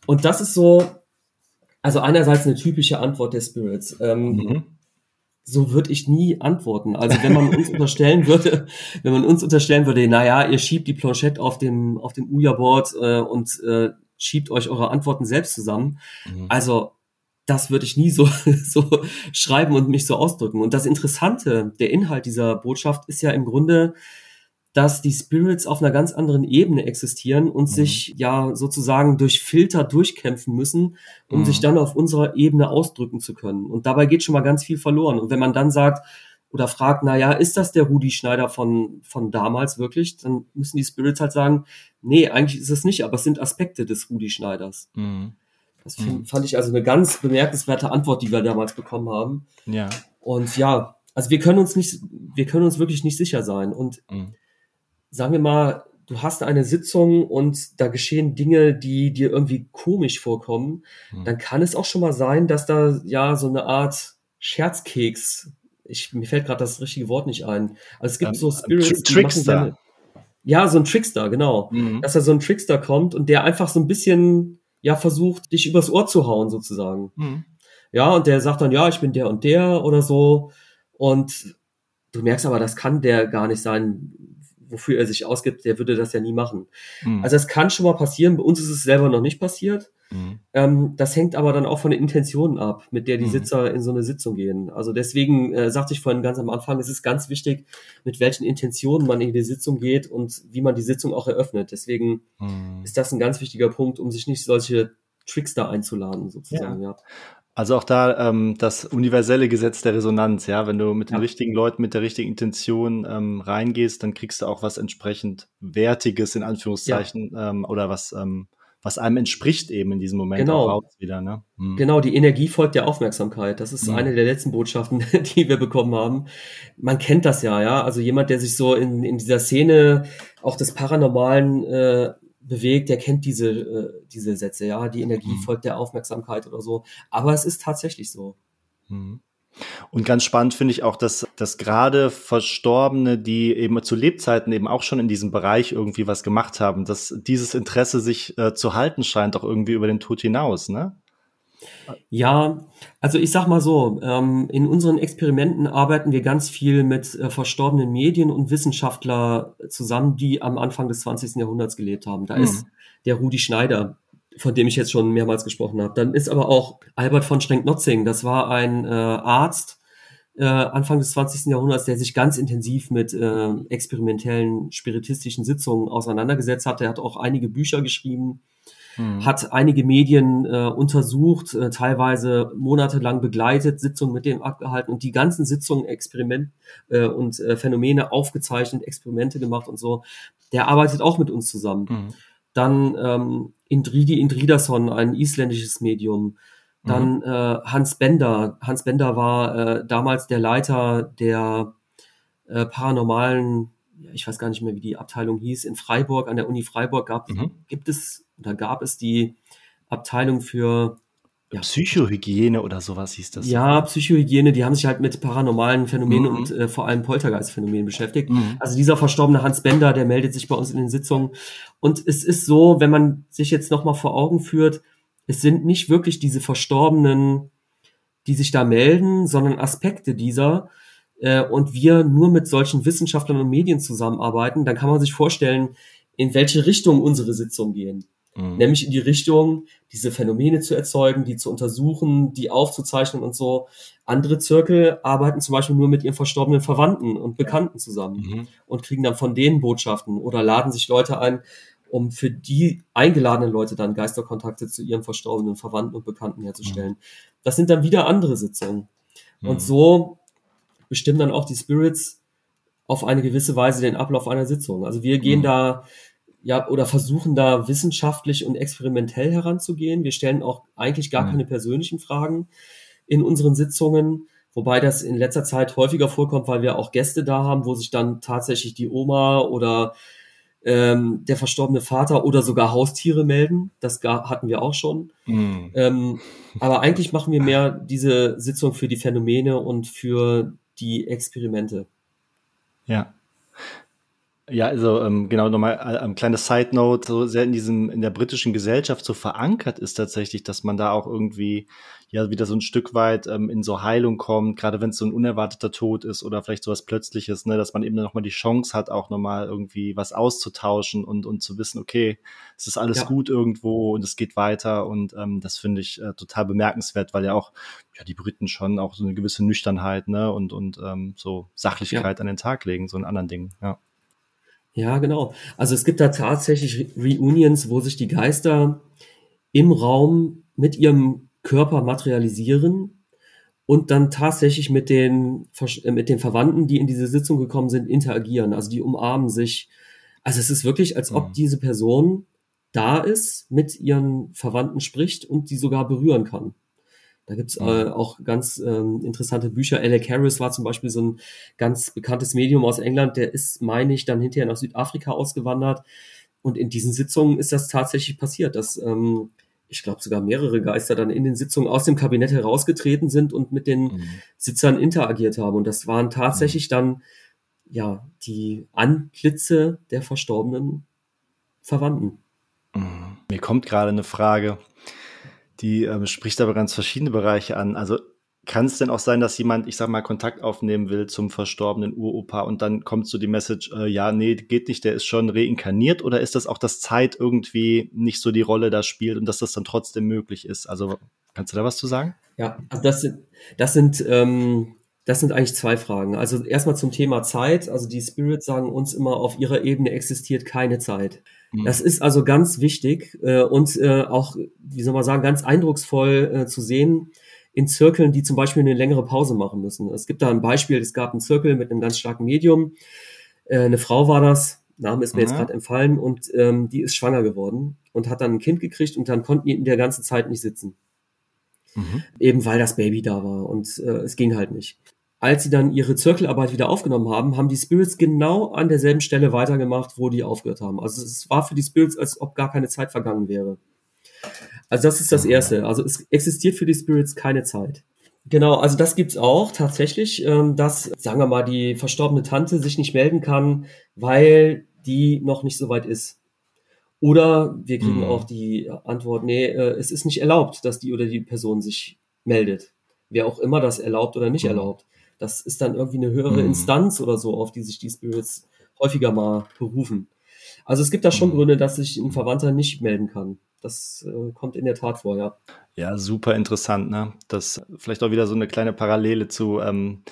Und das ist so, also einerseits eine typische Antwort der Spirits. Ähm, Mhm. so würde ich nie antworten. Also wenn man uns unterstellen würde, wenn man uns unterstellen würde, naja, ihr schiebt die Planchette auf dem, auf dem Uja-Board äh, und äh, schiebt euch eure Antworten selbst zusammen. Mhm. Also das würde ich nie so, so schreiben und mich so ausdrücken. Und das Interessante, der Inhalt dieser Botschaft ist ja im Grunde, dass die Spirits auf einer ganz anderen Ebene existieren und Mhm. sich ja sozusagen durch Filter durchkämpfen müssen, um Mhm. sich dann auf unserer Ebene ausdrücken zu können. Und dabei geht schon mal ganz viel verloren. Und wenn man dann sagt oder fragt, na ja, ist das der Rudi Schneider von, von damals wirklich? Dann müssen die Spirits halt sagen, nee, eigentlich ist es nicht, aber es sind Aspekte des Rudi Schneiders. Mhm. Das find, Mhm. fand ich also eine ganz bemerkenswerte Antwort, die wir damals bekommen haben. Ja. Und ja, also wir können uns nicht, wir können uns wirklich nicht sicher sein. Und Mhm. Sagen wir mal, du hast eine Sitzung und da geschehen Dinge, die dir irgendwie komisch vorkommen, Mhm. dann kann es auch schon mal sein, dass da ja so eine Art Scherzkeks, ich, mir fällt gerade das richtige Wort nicht ein. Also es gibt Ähm, so Spirits, Tr- Trickster. ja, so ein Trickster, genau. Mhm. Dass da so ein Trickster kommt und der einfach so ein bisschen, ja, versucht, dich übers Ohr zu hauen, sozusagen. Mhm. Ja, und der sagt dann, ja, ich bin der und der oder so. Und du merkst aber, das kann der gar nicht sein, wofür er sich ausgibt. Der würde das ja nie machen. Mhm. Also es kann schon mal passieren. Bei uns ist es selber noch nicht passiert. Mhm. Ähm, das hängt aber dann auch von den Intentionen ab, mit der die Mhm. Sitzer in so eine Sitzung gehen. Also deswegen äh, sagte ich vorhin ganz am Anfang, es ist ganz wichtig, mit welchen Intentionen man in die Sitzung geht und wie man die Sitzung auch eröffnet. Deswegen Mhm. ist das ein ganz wichtiger Punkt, um sich nicht solche Trickster einzuladen, sozusagen, ja. Also auch da ähm, das universelle Gesetz der Resonanz, ja, wenn du mit den Ja. richtigen Leuten, mit der richtigen Intention ähm, reingehst, dann kriegst du auch was entsprechend Wertiges in Anführungszeichen ähm, oder was ähm, was einem entspricht eben in diesem Moment Genau. auch wieder, ne? Mhm. Genau, die Energie folgt der Aufmerksamkeit. Das ist Mhm. eine der letzten Botschaften, die wir bekommen haben. Man kennt das ja, ja. Also jemand, der sich so in, in dieser Szene auch des Paranormalen äh, bewegt, der kennt diese, äh, diese Sätze, ja. Die Energie Mhm. folgt der Aufmerksamkeit oder so. Aber es ist tatsächlich so. Mhm. Und ganz spannend finde ich auch, dass, dass gerade Verstorbene, die eben zu Lebzeiten eben auch schon in diesem Bereich irgendwie was gemacht haben, dass dieses Interesse sich äh, zu halten scheint, auch irgendwie über den Tod hinaus, ne? Ja, also ich sag mal so, ähm, in unseren Experimenten arbeiten wir ganz viel mit äh, verstorbenen Medien und Wissenschaftler zusammen, die am Anfang des 20. Jahrhunderts gelebt haben. Da Mhm. ist der Rudi Schneider, von dem ich jetzt schon mehrmals gesprochen habe. Dann ist aber auch Albert von Schrenk-Notzing, das war ein äh, Arzt äh, Anfang des 20. Jahrhunderts, der sich ganz intensiv mit äh, experimentellen spiritistischen Sitzungen auseinandergesetzt hat. Er hat auch einige Bücher geschrieben Mhm. hat einige Medien äh, untersucht, äh, teilweise monatelang begleitet, Sitzungen mit dem abgehalten und die ganzen Sitzungen, Experiment äh, und äh, Phänomene aufgezeichnet, Experimente gemacht und so. Der arbeitet auch mit uns zusammen. Mhm. Dann ähm, Indridi Indridason, ein isländisches Medium. Dann äh, Hans Bender. Hans Bender war äh, damals der Leiter der äh, paranormalen, ich weiß gar nicht mehr, wie die Abteilung hieß, in Freiburg, an der Uni Freiburg gab, Mhm. gibt es oder gab es die Abteilung für ja. Psychohygiene oder sowas hieß das. Ja, Psychohygiene, die haben sich halt mit paranormalen Phänomenen mhm. und äh, vor allem Poltergeistphänomenen beschäftigt. Mhm. Also dieser verstorbene Hans Bender, der meldet sich bei uns in den Sitzungen. Und es ist so, wenn man sich jetzt nochmal vor Augen führt, es sind nicht wirklich diese Verstorbenen, die sich da melden, sondern Aspekte dieser. Äh, und wir nur mit solchen Wissenschaftlern und Medien zusammenarbeiten, dann kann man sich vorstellen, in welche Richtung unsere Sitzungen gehen. Mhm. Nämlich in die Richtung, diese Phänomene zu erzeugen, die zu untersuchen, die aufzuzeichnen und so. Andere Zirkel arbeiten zum Beispiel nur mit ihren verstorbenen Verwandten und Bekannten zusammen mhm. und kriegen dann von denen Botschaften oder laden sich Leute ein, um für die eingeladenen Leute dann Geisterkontakte zu ihren verstorbenen Verwandten und Bekannten herzustellen. Mhm. Das sind dann wieder andere Sitzungen. Und mhm. so bestimmen dann auch die Spirits auf eine gewisse Weise den Ablauf einer Sitzung. Also wir gehen mhm. da ja, oder versuchen da wissenschaftlich und experimentell heranzugehen. Wir stellen auch eigentlich gar mhm. keine persönlichen Fragen in unseren Sitzungen, wobei das in letzter Zeit häufiger vorkommt, weil wir auch Gäste da haben, wo sich dann tatsächlich die Oma oder ähm, der verstorbene Vater oder sogar Haustiere melden. Das hatten wir auch schon. Mhm. Ähm, aber eigentlich machen wir mehr diese Sitzung für die Phänomene und für die Experimente. Ja. Ja, also ähm, genau nochmal äh, ein kleines Side Note, so sehr in diesem in der britischen Gesellschaft so verankert ist tatsächlich, dass man da auch irgendwie ja wieder so ein Stück weit ähm, in so Heilung kommt, gerade wenn es so ein unerwarteter Tod ist oder vielleicht sowas Plötzliches, ne, dass man eben nochmal die Chance hat, auch nochmal irgendwie was auszutauschen und und zu wissen, okay, es ist alles ja. gut irgendwo und es geht weiter und ähm, das finde ich äh, total bemerkenswert, weil ja auch ja die Briten schon auch so eine gewisse Nüchternheit ne und und ähm, so Sachlichkeit ja. an den Tag legen, so in anderen Dingen, ja. Ja, genau. Also es gibt da tatsächlich Reunions, wo sich die Geister im Raum mit ihrem Körper materialisieren und dann tatsächlich mit den, äh, mit den Verwandten, die in diese Sitzung gekommen sind, interagieren. Also die umarmen sich. Also es ist wirklich, als ob mhm. diese Person da ist, mit ihren Verwandten spricht und die sogar berühren kann. Da gibt's äh, auch ganz ähm, interessante Bücher. Alec Harris war zum Beispiel so ein ganz bekanntes Medium aus England, der ist, meine ich, dann hinterher nach Südafrika ausgewandert. Und in diesen Sitzungen ist das tatsächlich passiert, dass ähm, ich glaube sogar mehrere Geister dann in den Sitzungen aus dem Kabinett herausgetreten sind und mit den mhm. Sitzern interagiert haben. Und das waren tatsächlich mhm. dann ja die Antlitze der verstorbenen Verwandten. Mhm. Mir kommt gerade eine Frage die ähm, spricht aber ganz verschiedene Bereiche an. Also kann es denn auch sein, dass jemand, ich sag mal, Kontakt aufnehmen will zum verstorbenen Uropa und dann kommt so die Message, äh, ja, nee, geht nicht, der ist schon reinkarniert oder ist das auch, dass Zeit irgendwie nicht so die Rolle da spielt und dass das dann trotzdem möglich ist? Also kannst du da was zu sagen? Ja, also das sind, das sind, ähm, das sind eigentlich zwei Fragen. Also erstmal zum Thema Zeit. Also die Spirits sagen uns immer, auf ihrer Ebene existiert keine Zeit. Mhm. Das ist also ganz wichtig äh, und äh, auch, wie soll man sagen, ganz eindrucksvoll äh, zu sehen in Zirkeln, die zum Beispiel eine längere Pause machen müssen. Es gibt da ein Beispiel, es gab einen Zirkel mit einem ganz starken Medium. Äh, eine Frau war das, Name ist mir mhm. jetzt gerade entfallen, und ähm, die ist schwanger geworden und hat dann ein Kind gekriegt und dann konnten die in der ganzen Zeit nicht sitzen. Mhm. Eben weil das Baby da war und äh, es ging halt nicht als sie dann ihre Zirkelarbeit wieder aufgenommen haben, haben die Spirits genau an derselben Stelle weitergemacht, wo die aufgehört haben. Also es war für die Spirits, als ob gar keine Zeit vergangen wäre. Also das ist das Erste. Also es existiert für die Spirits keine Zeit. Genau, also das gibt's auch tatsächlich, ähm, dass, sagen wir mal, die verstorbene Tante sich nicht melden kann, weil die noch nicht so weit ist. Oder wir kriegen mhm. auch die Antwort, nee, äh, es ist nicht erlaubt, dass die oder die Person sich meldet. Wer auch immer das erlaubt oder nicht mhm. erlaubt. Das ist dann irgendwie eine höhere mhm. Instanz oder so, auf die sich die Spirits häufiger mal berufen. Also es gibt da schon mhm. Gründe, dass sich ein Verwandter nicht melden kann. Das äh, kommt in der Tat vor, ja. Ja, super interessant, ne? Das vielleicht auch wieder so eine kleine Parallele zu ähm,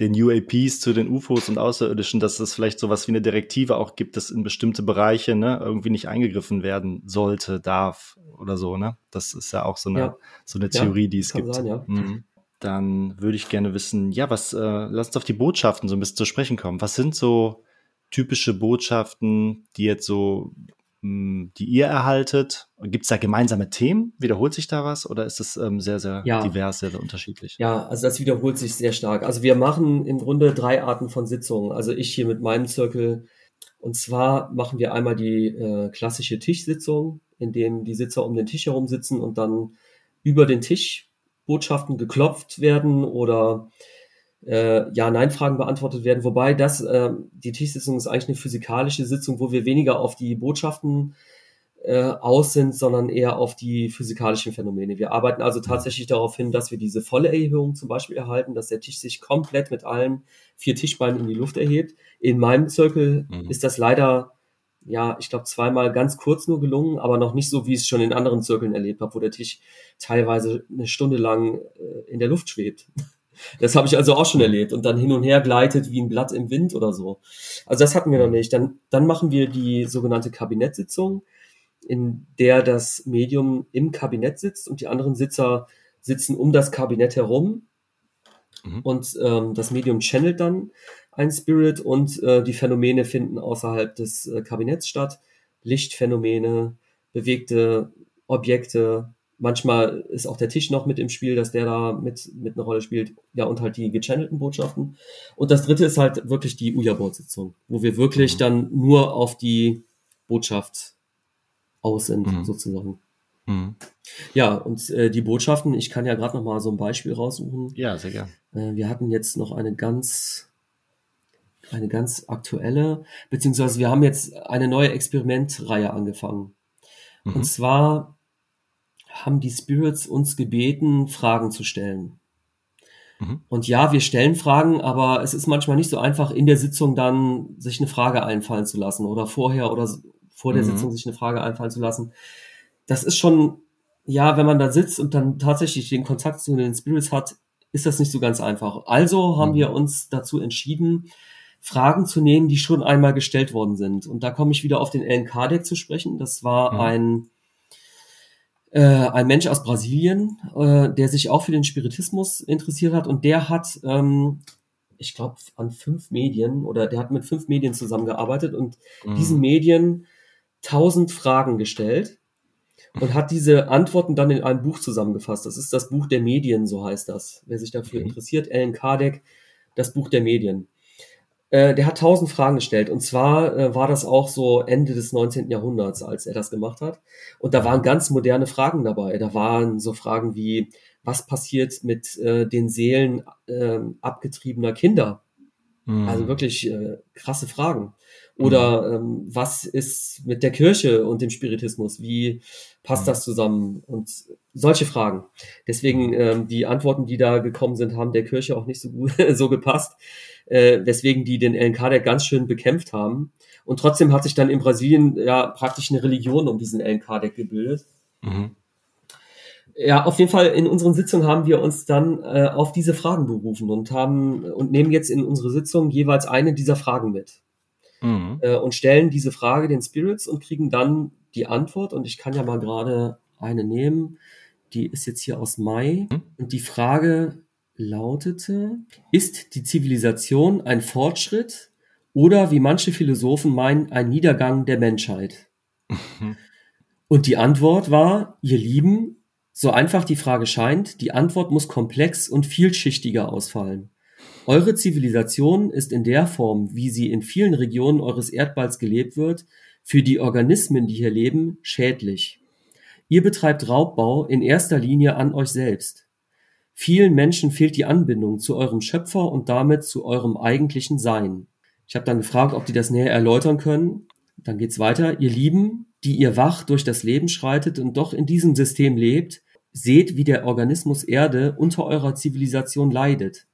den UAPs, zu den UFOs und Außerirdischen, dass es vielleicht sowas wie eine Direktive auch gibt, dass in bestimmte Bereiche ne, irgendwie nicht eingegriffen werden sollte, darf oder so, ne? Das ist ja auch so eine, ja. so eine Theorie, ja, die es gibt. Sein, ja. Mhm dann würde ich gerne wissen, ja, was, äh, lass uns auf die Botschaften so ein bisschen zu sprechen kommen. Was sind so typische Botschaften, die jetzt so, mh, hm, die ihr erhaltet? Gibt es da gemeinsame Themen? Wiederholt sich da was oder ist es ähm, sehr, sehr ja. divers, sehr, sehr unterschiedlich? Ja, also das wiederholt sich sehr stark. Also wir machen im Grunde drei Arten von Sitzungen. Also ich hier mit meinem Zirkel. Und zwar machen wir einmal die äh, klassische Tischsitzung, in dem die Sitzer um den Tisch herum sitzen und dann über den Tisch Botschaften geklopft werden oder äh, Ja-Nein-Fragen beantwortet werden. Wobei das, äh, die Tischsitzung ist eigentlich eine physikalische Sitzung, wo wir weniger auf die Botschaften äh, aus sind, sondern eher auf die physikalischen Phänomene. Wir arbeiten also tatsächlich darauf hin, dass wir diese volle Erhebung zum Beispiel erhalten, dass der Tisch sich komplett mit allen vier Tischbeinen in die Luft erhebt. In meinem Zirkel mhm. ist das leider, ja, ich glaube, zweimal ganz kurz nur gelungen, aber noch nicht so, wie ich es schon in anderen Zirkeln erlebt habe, wo der Tisch teilweise eine Stunde lang äh, in der Luft schwebt. Das habe ich also auch schon erlebt und dann hin und her gleitet wie ein Blatt im Wind oder so. Also das hatten wir noch nicht. Dann, dann machen wir die sogenannte Kabinettssitzung in der das Medium im Kabinett sitzt und die anderen Sitzer sitzen um das Kabinett herum. Mhm. Und ähm, das Medium channelt dann ein Spirit und äh, die Phänomene finden außerhalb des äh, Kabinetts statt. Lichtphänomene, bewegte Objekte. Manchmal ist auch der Tisch noch mit im Spiel, dass der da mit, mit einer Rolle spielt. Ja, und halt die gechannelten Botschaften. Und das dritte ist halt wirklich die Uja-Board-Sitzung, wo wir wirklich mhm. dann nur auf die Botschaft aus sind, mhm. sozusagen. Mhm. Ja, und äh, die Botschaften, ich kann ja gerade noch mal so ein Beispiel raussuchen. Ja, sehr gerne. Äh, wir hatten jetzt noch eine ganz, eine ganz aktuelle, beziehungsweise wir haben jetzt eine neue Experimentreihe angefangen. Mhm. Und zwar haben die Spirits uns gebeten, Fragen zu stellen. Mhm. Und ja, wir stellen Fragen, aber es ist manchmal nicht so einfach, in der Sitzung dann sich eine Frage einfallen zu lassen oder vorher oder vor der mhm. Sitzung sich eine Frage einfallen zu lassen. Das ist schon, ja, wenn man da sitzt und dann tatsächlich den Kontakt zu den Spirits hat, ist das nicht so ganz einfach. Also haben mhm. wir uns dazu entschieden, Fragen zu nehmen, die schon einmal gestellt worden sind. Und da komme ich wieder auf den Alan Kardec zu sprechen. Das war mhm. ein, äh, ein Mensch aus Brasilien, äh, der sich auch für den Spiritismus interessiert hat. Und der hat, ähm, ich glaube, an fünf Medien oder der hat mit fünf Medien zusammengearbeitet und mhm. diesen Medien tausend Fragen gestellt und hat diese Antworten dann in einem Buch zusammengefasst. Das ist das Buch der Medien, so heißt das. Wer sich dafür mhm. interessiert, Alan Kardec, das Buch der Medien. Äh, der hat tausend Fragen gestellt und zwar äh, war das auch so Ende des 19. Jahrhunderts, als er das gemacht hat. Und da waren ganz moderne Fragen dabei. Da waren so Fragen wie, was passiert mit äh, den Seelen äh, abgetriebener Kinder? Mhm. Also wirklich krasse Fragen. Oder mhm. ähm, was ist mit der Kirche und dem Spiritismus? Wie passt mhm. das zusammen? Und solche Fragen. Deswegen mhm. ähm, die Antworten, die da gekommen sind, haben der Kirche auch nicht so gut so gepasst. Äh, weswegen die den LNK ganz schön bekämpft haben. Und trotzdem hat sich dann in Brasilien ja praktisch eine Religion um diesen LNK gebildet. Mhm. Ja, auf jeden Fall in unseren Sitzungen haben wir uns dann äh, auf diese Fragen berufen und haben und nehmen jetzt in unsere Sitzung jeweils eine dieser Fragen mit mhm. äh, und stellen diese Frage den Spirits und kriegen dann die Antwort. Und ich kann ja mal gerade eine nehmen. Die ist jetzt hier aus Mai. Mhm. Und die Frage lautete, ist die Zivilisation ein Fortschritt oder, wie manche Philosophen meinen, ein Niedergang der Menschheit? Mhm. Und die Antwort war, ihr Lieben, so einfach die Frage scheint, die Antwort muss komplex und vielschichtiger ausfallen. Eure Zivilisation ist in der Form, wie sie in vielen Regionen eures Erdballs gelebt wird, für die Organismen, die hier leben, schädlich. Ihr betreibt Raubbau in erster Linie an euch selbst. Vielen Menschen fehlt die Anbindung zu eurem Schöpfer und damit zu eurem eigentlichen Sein. Ich habe dann gefragt, ob die das näher erläutern können. Dann geht's weiter. Ihr Lieben, die ihr wach durch das Leben schreitet und doch in diesem System lebt, seht, wie der Organismus Erde unter eurer Zivilisation leidet.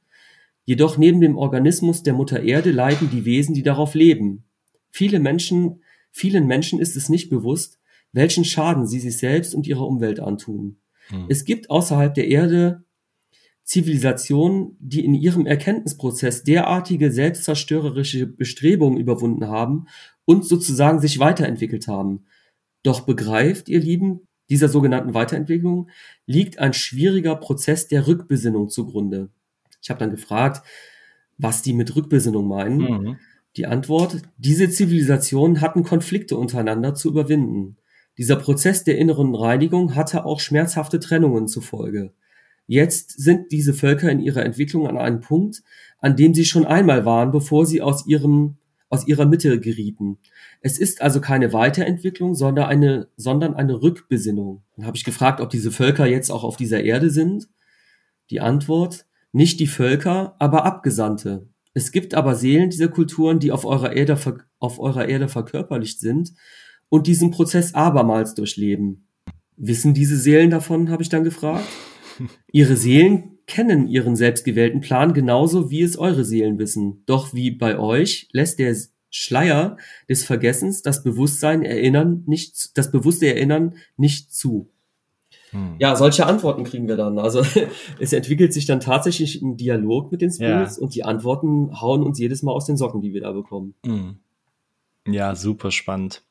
Jedoch neben dem Organismus der Mutter Erde leiden die Wesen, die darauf leben. Viele Menschen, vielen Menschen ist es nicht bewusst, welchen Schaden sie sich selbst und ihrer Umwelt antun. Hm. Es gibt außerhalb der Erde Zivilisationen, die in ihrem Erkenntnisprozess derartige selbstzerstörerische Bestrebungen überwunden haben und sozusagen sich weiterentwickelt haben. Doch begreift, ihr Lieben, dieser sogenannten Weiterentwicklung liegt ein schwieriger Prozess der Rückbesinnung zugrunde. Ich habe dann gefragt, was die mit Rückbesinnung meinen. Mhm. Die Antwort, diese Zivilisationen hatten Konflikte untereinander zu überwinden. Dieser Prozess der inneren Reinigung hatte auch schmerzhafte Trennungen zufolge. Jetzt sind diese Völker in ihrer Entwicklung an einem Punkt, an dem sie schon einmal waren, bevor sie aus ihrem aus ihrer Mitte gerieten. Es ist also keine Weiterentwicklung, sondern eine, sondern eine Rückbesinnung. Dann habe ich gefragt, ob diese Völker jetzt auch auf dieser Erde sind. Die Antwort, nicht die Völker, aber Abgesandte. Es gibt aber Seelen dieser Kulturen, die auf eurer Erde, auf eurer Erde verkörperlicht sind und diesen Prozess abermals durchleben. Wissen diese Seelen davon, habe ich dann gefragt. Ihre Seelen kennen ihren selbstgewählten Plan genauso, wie es eure Seelen wissen. Doch wie bei euch lässt der Schleier des Vergessens das Bewusstsein erinnern nicht, das bewusste Erinnern nicht zu. Hm. Ja, solche Antworten kriegen wir dann. Also es entwickelt sich dann tatsächlich ein Dialog mit den Spirits ja. und die Antworten hauen uns jedes Mal aus den Socken, die wir da bekommen. Hm. Ja, super spannend.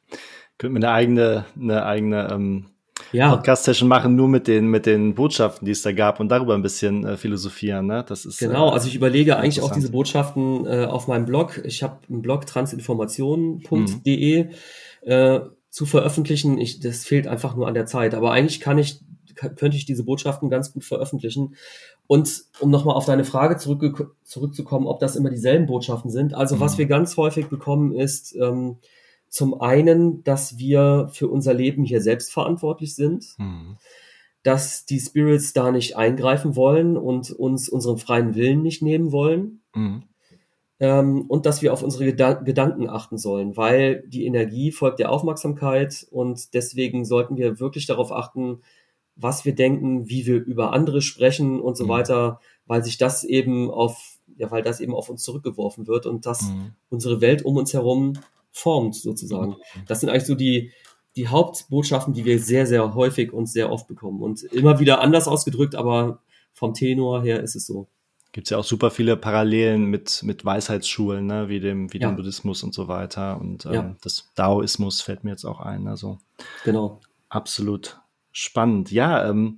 Könnte man eine eigene, eine eigene ähm, ja. Podcast-Session machen, nur mit den, mit den Botschaften, die es da gab und darüber ein bisschen äh, philosophieren. Ne? Das ist, genau, äh, also ich überlege eigentlich auch diese Botschaften äh, auf meinem Blog. Ich habe einen Blog transinformation.de mhm. äh, zu veröffentlichen. Ich, das fehlt einfach nur an der Zeit. Aber eigentlich kann ich, könnte ich diese Botschaften ganz gut veröffentlichen. Und um nochmal auf deine Frage zurück, zurückzukommen, ob das immer dieselben Botschaften sind. Also mhm. was wir ganz häufig bekommen ist, ähm, zum einen, dass wir für unser Leben hier selbst verantwortlich sind, mhm. dass die Spirits da nicht eingreifen wollen und uns unseren freien Willen nicht nehmen wollen. Mhm. Ähm, und dass wir auf unsere Gedan Gedanken achten sollen, weil die Energie folgt der Aufmerksamkeit und deswegen sollten wir wirklich darauf achten, was wir denken, wie wir über andere sprechen und so mhm. weiter, weil sich das eben auf, ja, weil das eben auf uns zurückgeworfen wird und dass mhm. unsere Welt um uns herum formt, sozusagen. Mhm. Das sind eigentlich so die, die Hauptbotschaften, die wir sehr, sehr häufig und sehr oft bekommen. Und immer wieder anders ausgedrückt, aber vom Tenor her ist es so. Gibt es ja auch super viele Parallelen mit, mit Weisheitsschulen, ne? wie, dem, wie ja. dem Buddhismus und so weiter. Und ähm, ja. das Daoismus fällt mir jetzt auch ein. Also genau. Absolut spannend. Ja, ähm,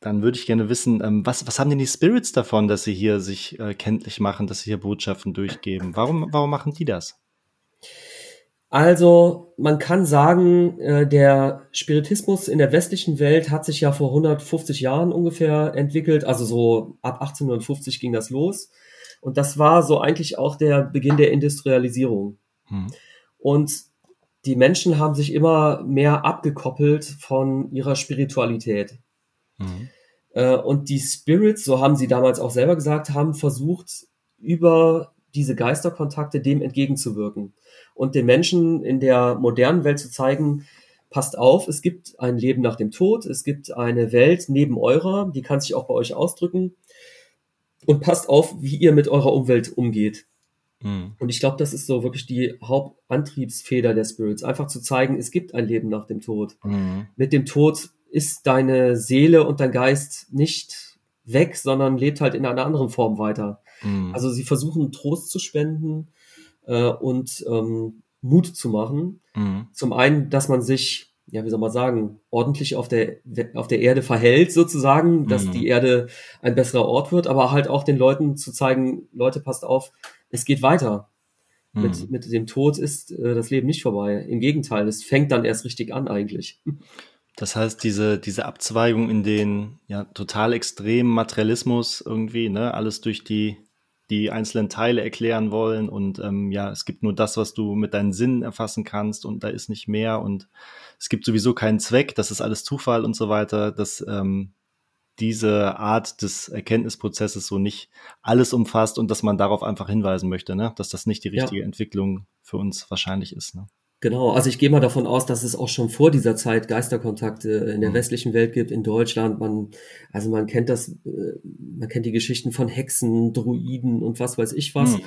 dann würde ich gerne wissen, ähm, was, was haben denn die Spirits davon, dass sie hier sich äh, kenntlich machen, dass sie hier Botschaften durchgeben? Warum, warum machen die das? Also man kann sagen, äh, der Spiritismus in der westlichen Welt hat sich ja vor 150 Jahren ungefähr entwickelt. Also so ab 1850 ging das los. Und das war so eigentlich auch der Beginn der Industrialisierung. Hm. Und die Menschen haben sich immer mehr abgekoppelt von ihrer Spiritualität. Hm. Äh, und die Spirits, so haben sie damals auch selber gesagt, haben versucht, über diese Geisterkontakte dem entgegenzuwirken und den Menschen in der modernen Welt zu zeigen, passt auf, es gibt ein Leben nach dem Tod, es gibt eine Welt neben eurer, die kann sich auch bei euch ausdrücken und passt auf, wie ihr mit eurer Umwelt umgeht. Mhm. Und ich glaube, das ist so wirklich die Hauptantriebsfeder der Spirits, einfach zu zeigen, es gibt ein Leben nach dem Tod. Mhm. Mit dem Tod ist deine Seele und dein Geist nicht weg, sondern lebt halt in einer anderen Form weiter. Mhm. Also sie versuchen Trost zu spenden, äh, und ähm, Mut zu machen. Mhm. Zum einen, dass man sich, ja, wie soll man sagen, ordentlich auf der, auf der Erde verhält, sozusagen, dass mhm. die Erde ein besserer Ort wird, aber halt auch den Leuten zu zeigen, Leute, passt auf, es geht weiter. Mhm. Mit, mit dem Tod ist äh, das Leben nicht vorbei. Im Gegenteil, es fängt dann erst richtig an eigentlich. Das heißt, diese, diese Abzweigung in den ja, total extremen Materialismus irgendwie, ne, alles durch die die einzelnen Teile erklären wollen und ähm, ja, es gibt nur das, was du mit deinen Sinnen erfassen kannst und da ist nicht mehr und es gibt sowieso keinen Zweck, das ist alles Zufall und so weiter, dass ähm, diese Art des Erkenntnisprozesses so nicht alles umfasst und dass man darauf einfach hinweisen möchte, ne? dass das nicht die richtige ja. Entwicklung für uns wahrscheinlich ist. Ne? Genau, also ich gehe mal davon aus, dass es auch schon vor dieser Zeit Geisterkontakte in der mhm. westlichen Welt gibt, in Deutschland. Man, also man kennt das, äh, man kennt die Geschichten von Hexen, Druiden und was weiß ich was. Mhm.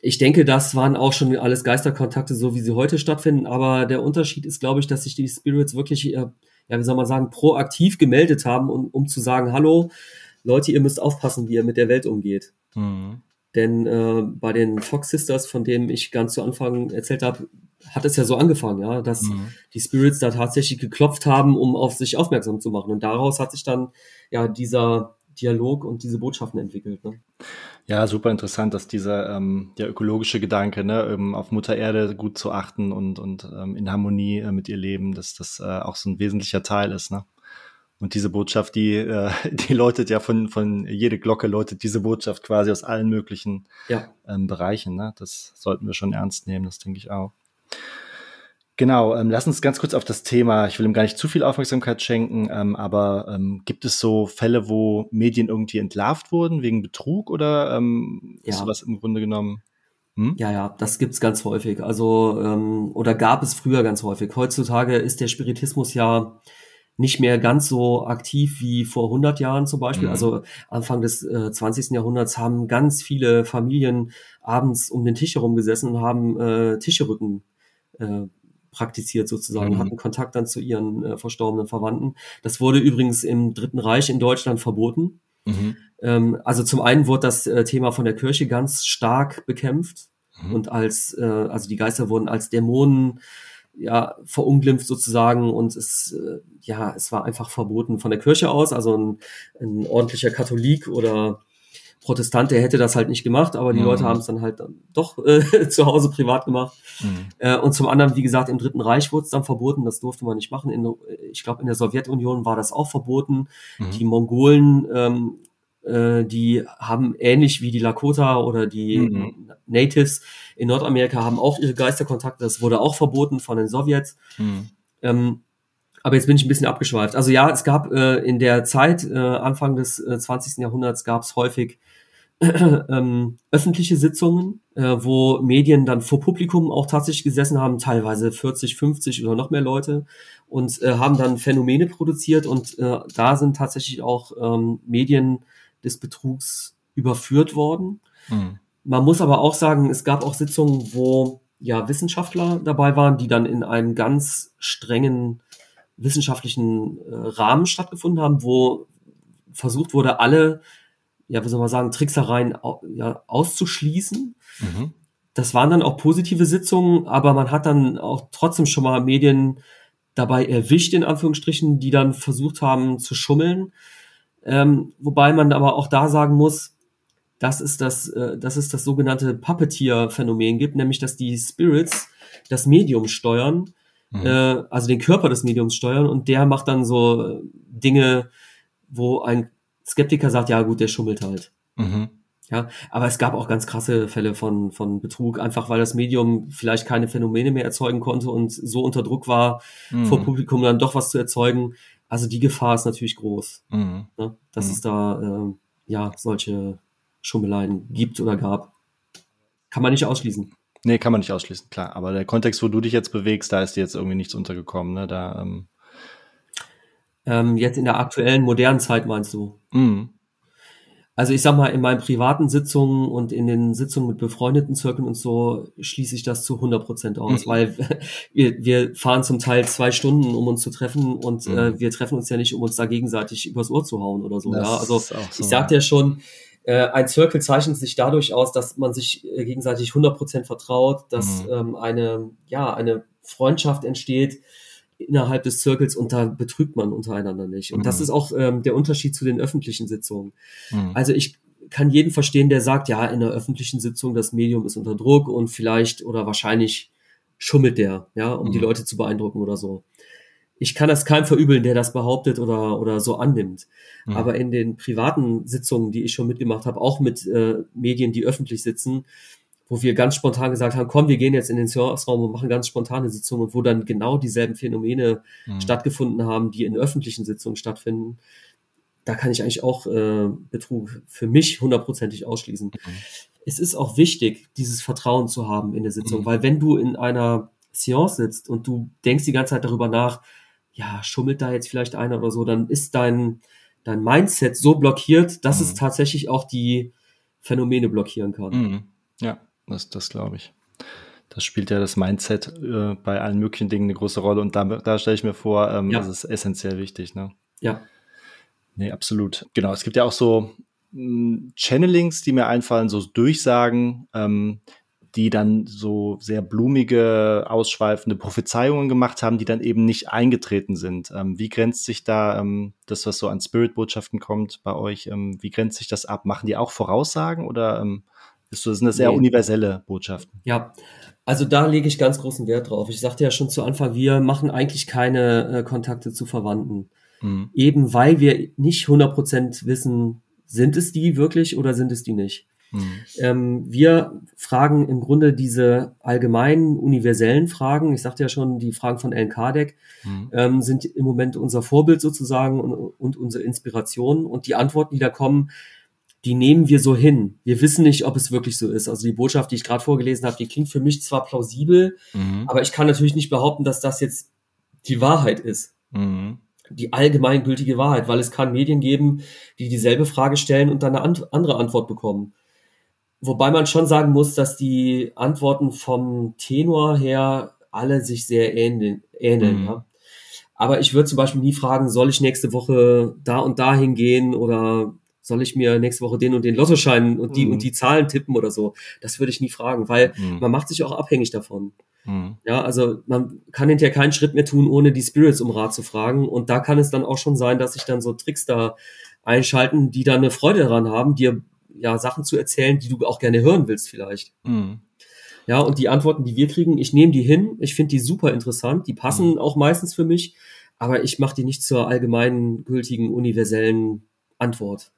Ich denke, das waren auch schon alles Geisterkontakte, so wie sie heute stattfinden. Aber der Unterschied ist, glaube ich, dass sich die Spirits wirklich, äh, ja, wie soll man sagen, proaktiv gemeldet haben, um, um zu sagen, hallo, Leute, ihr müsst aufpassen, wie ihr mit der Welt umgeht. Mhm. Denn äh, bei den Fox Sisters, von denen ich ganz zu Anfang erzählt habe, hat es ja so angefangen, ja, dass mhm. die Spirits da tatsächlich geklopft haben, um auf sich aufmerksam zu machen. Und daraus hat sich dann ja dieser Dialog und diese Botschaften entwickelt. Ne? Ja, super interessant, dass dieser ähm, der ökologische Gedanke, ne, ähm, auf Mutter Erde gut zu achten und, und ähm, in Harmonie äh, mit ihr leben, dass das äh, auch so ein wesentlicher Teil ist. Ne? Und diese Botschaft, die, äh, die läutet ja von, von jede Glocke läutet diese Botschaft quasi aus allen möglichen ja. ähm, Bereichen. Ne? Das sollten wir schon ernst nehmen, das denke ich auch. Genau, ähm, lass uns ganz kurz auf das Thema, ich will ihm gar nicht zu viel Aufmerksamkeit schenken, ähm, aber ähm, gibt es so Fälle, wo Medien irgendwie entlarvt wurden wegen Betrug oder ähm, ja. ist sowas im Grunde genommen? Hm? Ja, ja, das gibt's ganz häufig. Also, ähm, oder gab es früher ganz häufig. Heutzutage ist der Spiritismus ja nicht mehr ganz so aktiv wie vor 100 Jahren zum Beispiel. Mhm. Also Anfang des äh, 20. Jahrhunderts haben ganz viele Familien abends um den Tisch herum gesessen und haben äh, Tischerücken äh, praktiziert sozusagen, mhm. hatten Kontakt dann zu ihren äh, verstorbenen Verwandten. Das wurde übrigens im Dritten Reich in Deutschland verboten. Mhm. Ähm, also zum einen wurde das äh, Thema von der Kirche ganz stark bekämpft mhm. und als, äh, also die Geister wurden als Dämonen ja verunglimpft sozusagen und es äh, ja es war einfach verboten von der Kirche aus also ein, ein ordentlicher Katholik oder Protestant, der hätte das halt nicht gemacht, aber die mhm. Leute haben es dann halt dann doch äh, zu Hause privat gemacht. Mhm. Äh, und zum anderen, wie gesagt, im Dritten Reich wurde es dann verboten, das durfte man nicht machen. In, ich glaube, in der Sowjetunion war das auch verboten. Mhm. Die Mongolen, ähm, äh, die haben ähnlich wie die Lakota oder die mhm. Natives in Nordamerika haben auch ihre Geisterkontakte, das wurde auch verboten von den Sowjets. Mhm. Ähm, aber jetzt bin ich ein bisschen abgeschweift. Also ja, es gab äh, in der Zeit, äh, Anfang des äh, 20. Jahrhunderts, gab es häufig ähm, öffentliche Sitzungen, äh, wo Medien dann vor Publikum auch tatsächlich gesessen haben, teilweise 40, 50 oder noch mehr Leute und äh, haben dann Phänomene produziert und äh, da sind tatsächlich auch ähm, Medien des Betrugs überführt worden. Mhm. Man muss aber auch sagen, es gab auch Sitzungen, wo ja Wissenschaftler dabei waren, die dann in einem ganz strengen wissenschaftlichen äh, Rahmen stattgefunden haben, wo versucht wurde, alle ja, wie soll man sagen, Tricksereien ja, auszuschließen. Mhm. Das waren dann auch positive Sitzungen, aber man hat dann auch trotzdem schon mal Medien dabei erwischt, in Anführungsstrichen, die dann versucht haben zu schummeln. Ähm, wobei man aber auch da sagen muss, dass es das, äh, dass es das sogenannte Puppeteer-Phänomen gibt, nämlich dass die Spirits das Medium steuern, mhm. äh, also den Körper des Mediums steuern und der macht dann so Dinge, wo ein Skeptiker sagt, ja gut, der schummelt halt. Mhm. Ja, aber es gab auch ganz krasse Fälle von, von Betrug, einfach weil das Medium vielleicht keine Phänomene mehr erzeugen konnte und so unter Druck war, mhm. vor Publikum dann doch was zu erzeugen. Also die Gefahr ist natürlich groß, mhm. ne, dass mhm. es da äh, ja solche Schummeleien gibt oder gab. Kann man nicht ausschließen. Nee, kann man nicht ausschließen, klar. Aber der Kontext, wo du dich jetzt bewegst, da ist dir jetzt irgendwie nichts untergekommen, ne? Da ähm, ähm, jetzt in der aktuellen modernen Zeit meinst du? Mhm. Also ich sag mal, in meinen privaten Sitzungen und in den Sitzungen mit befreundeten Zirkeln und so schließe ich das zu 100 Prozent aus, mhm. weil wir, wir fahren zum Teil zwei Stunden, um uns zu treffen und mhm. äh, wir treffen uns ja nicht, um uns da gegenseitig übers Ohr zu hauen oder so. Das ja? Also so, ich sagte ja schon, äh, ein Zirkel zeichnet sich dadurch aus, dass man sich äh, gegenseitig 100 Prozent vertraut, dass mhm. ähm, eine, ja, eine Freundschaft entsteht, innerhalb des Circles und da betrügt man untereinander nicht. Und mhm. das ist auch ähm, der Unterschied zu den öffentlichen Sitzungen. Mhm. Also ich kann jeden verstehen, der sagt, ja, in der öffentlichen Sitzung das Medium ist unter Druck und vielleicht oder wahrscheinlich schummelt der, ja, um mhm. die Leute zu beeindrucken oder so. Ich kann das keinem verübeln, der das behauptet oder, oder so annimmt. Mhm. Aber in den privaten Sitzungen, die ich schon mitgemacht habe, auch mit äh, Medien, die öffentlich sitzen, wo wir ganz spontan gesagt haben, komm, wir gehen jetzt in den Serviceraum und machen ganz spontane Sitzungen und wo dann genau dieselben Phänomene mhm. stattgefunden haben, die in öffentlichen Sitzungen stattfinden, da kann ich eigentlich auch äh, Betrug für mich hundertprozentig ausschließen. Mhm. Es ist auch wichtig, dieses Vertrauen zu haben in der Sitzung, mhm. weil wenn du in einer Seance sitzt und du denkst die ganze Zeit darüber nach, ja, schummelt da jetzt vielleicht einer oder so, dann ist dein, dein Mindset so blockiert, dass es mhm. tatsächlich auch die Phänomene blockieren kann. Mhm. Ja. Das, das glaube ich. Das spielt ja das Mindset äh, bei allen möglichen Dingen eine große Rolle und da, da stelle ich mir vor, ähm, ja. das ist essentiell wichtig. Ne? Ja. Nee, absolut. Genau, es gibt ja auch so mh, hm, Channelings, die mir einfallen, so Durchsagen, ähm, die dann so sehr blumige, ausschweifende Prophezeiungen gemacht haben, die dann eben nicht eingetreten sind. Ähm, wie grenzt sich da ähm, das, was so an Spirit-Botschaften kommt bei euch, ähm, wie grenzt sich das ab? Machen die auch Voraussagen oder ähm, das sind das sehr nee. universelle Botschaften. Ja, also da lege ich ganz großen Wert drauf. Ich sagte ja schon zu Anfang, wir machen eigentlich keine äh, Kontakte zu Verwandten. Mhm. Eben weil wir nicht 100% wissen, sind es die wirklich oder sind es die nicht. Mhm. Ähm, wir fragen im Grunde diese allgemeinen, universellen Fragen. Ich sagte ja schon, die Fragen von Alan Kardec mhm. ähm, sind im Moment unser Vorbild sozusagen und, und unsere Inspiration. Und die Antworten, die da kommen, die nehmen wir so hin. Wir wissen nicht, ob es wirklich so ist. Also die Botschaft, die ich gerade vorgelesen habe, die klingt für mich zwar plausibel, mhm. aber ich kann natürlich nicht behaupten, dass das jetzt die Wahrheit ist. Mhm. Die allgemeingültige Wahrheit, weil es kann Medien geben, die dieselbe Frage stellen und dann eine andere Antwort bekommen. Wobei man schon sagen muss, dass die Antworten vom Tenor her alle sich sehr ähneln. ähneln mhm. ja. Aber ich würde zum Beispiel nie fragen, soll ich nächste Woche da und da hingehen oder soll ich mir nächste Woche den und den Lottoschein und die mhm. und die Zahlen tippen oder so? Das würde ich nie fragen, weil mhm. man macht sich auch abhängig davon. Mhm. Ja, also man kann hinterher keinen Schritt mehr tun, ohne die Spirits um Rat zu fragen. Und da kann es dann auch schon sein, dass sich dann so Tricks da einschalten, die dann eine Freude daran haben, dir ja Sachen zu erzählen, die du auch gerne hören willst vielleicht. Mhm. Ja, und die Antworten, die wir kriegen, ich nehme die hin, ich finde die super interessant, die passen mhm. auch meistens für mich, aber ich mache die nicht zur allgemeinen gültigen universellen Antwort.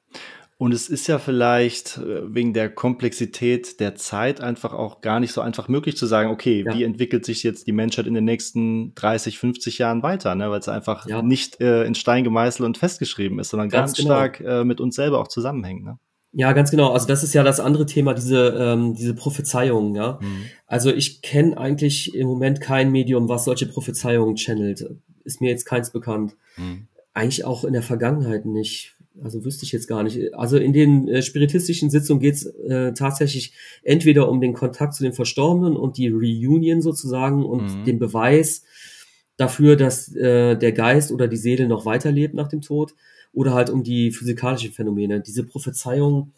Und es ist ja vielleicht äh, wegen der Komplexität der Zeit einfach auch gar nicht so einfach möglich zu sagen, okay, ja. wie entwickelt sich jetzt die Menschheit in den nächsten 30, 50 Jahren weiter, ne? weil es einfach ja. nicht äh, in Stein gemeißelt und festgeschrieben ist, sondern ganz, ganz genau. stark äh, mit uns selber auch zusammenhängt. Ne? Ja, ganz genau. Also das ist ja das andere Thema, diese, ähm, diese Prophezeiungen, ja. Mhm. Also ich kenne eigentlich im Moment kein Medium, was solche Prophezeiungen channelt. Ist mir jetzt keins bekannt. Mhm. Eigentlich auch in der Vergangenheit nicht also wüsste ich jetzt gar nicht. Also in den äh, spiritistischen Sitzungen geht es äh, tatsächlich entweder um den Kontakt zu den Verstorbenen und die Reunion sozusagen und mhm. den Beweis dafür, dass äh, der Geist oder die Seele noch weiterlebt nach dem Tod, oder halt um die physikalischen Phänomene. Diese Prophezeiung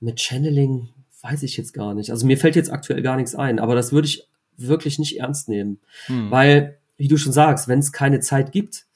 mit Channeling weiß ich jetzt gar nicht. Also mir fällt jetzt aktuell gar nichts ein, aber das würde ich wirklich nicht ernst nehmen, mhm. weil, wie du schon sagst, wenn es keine Zeit gibt,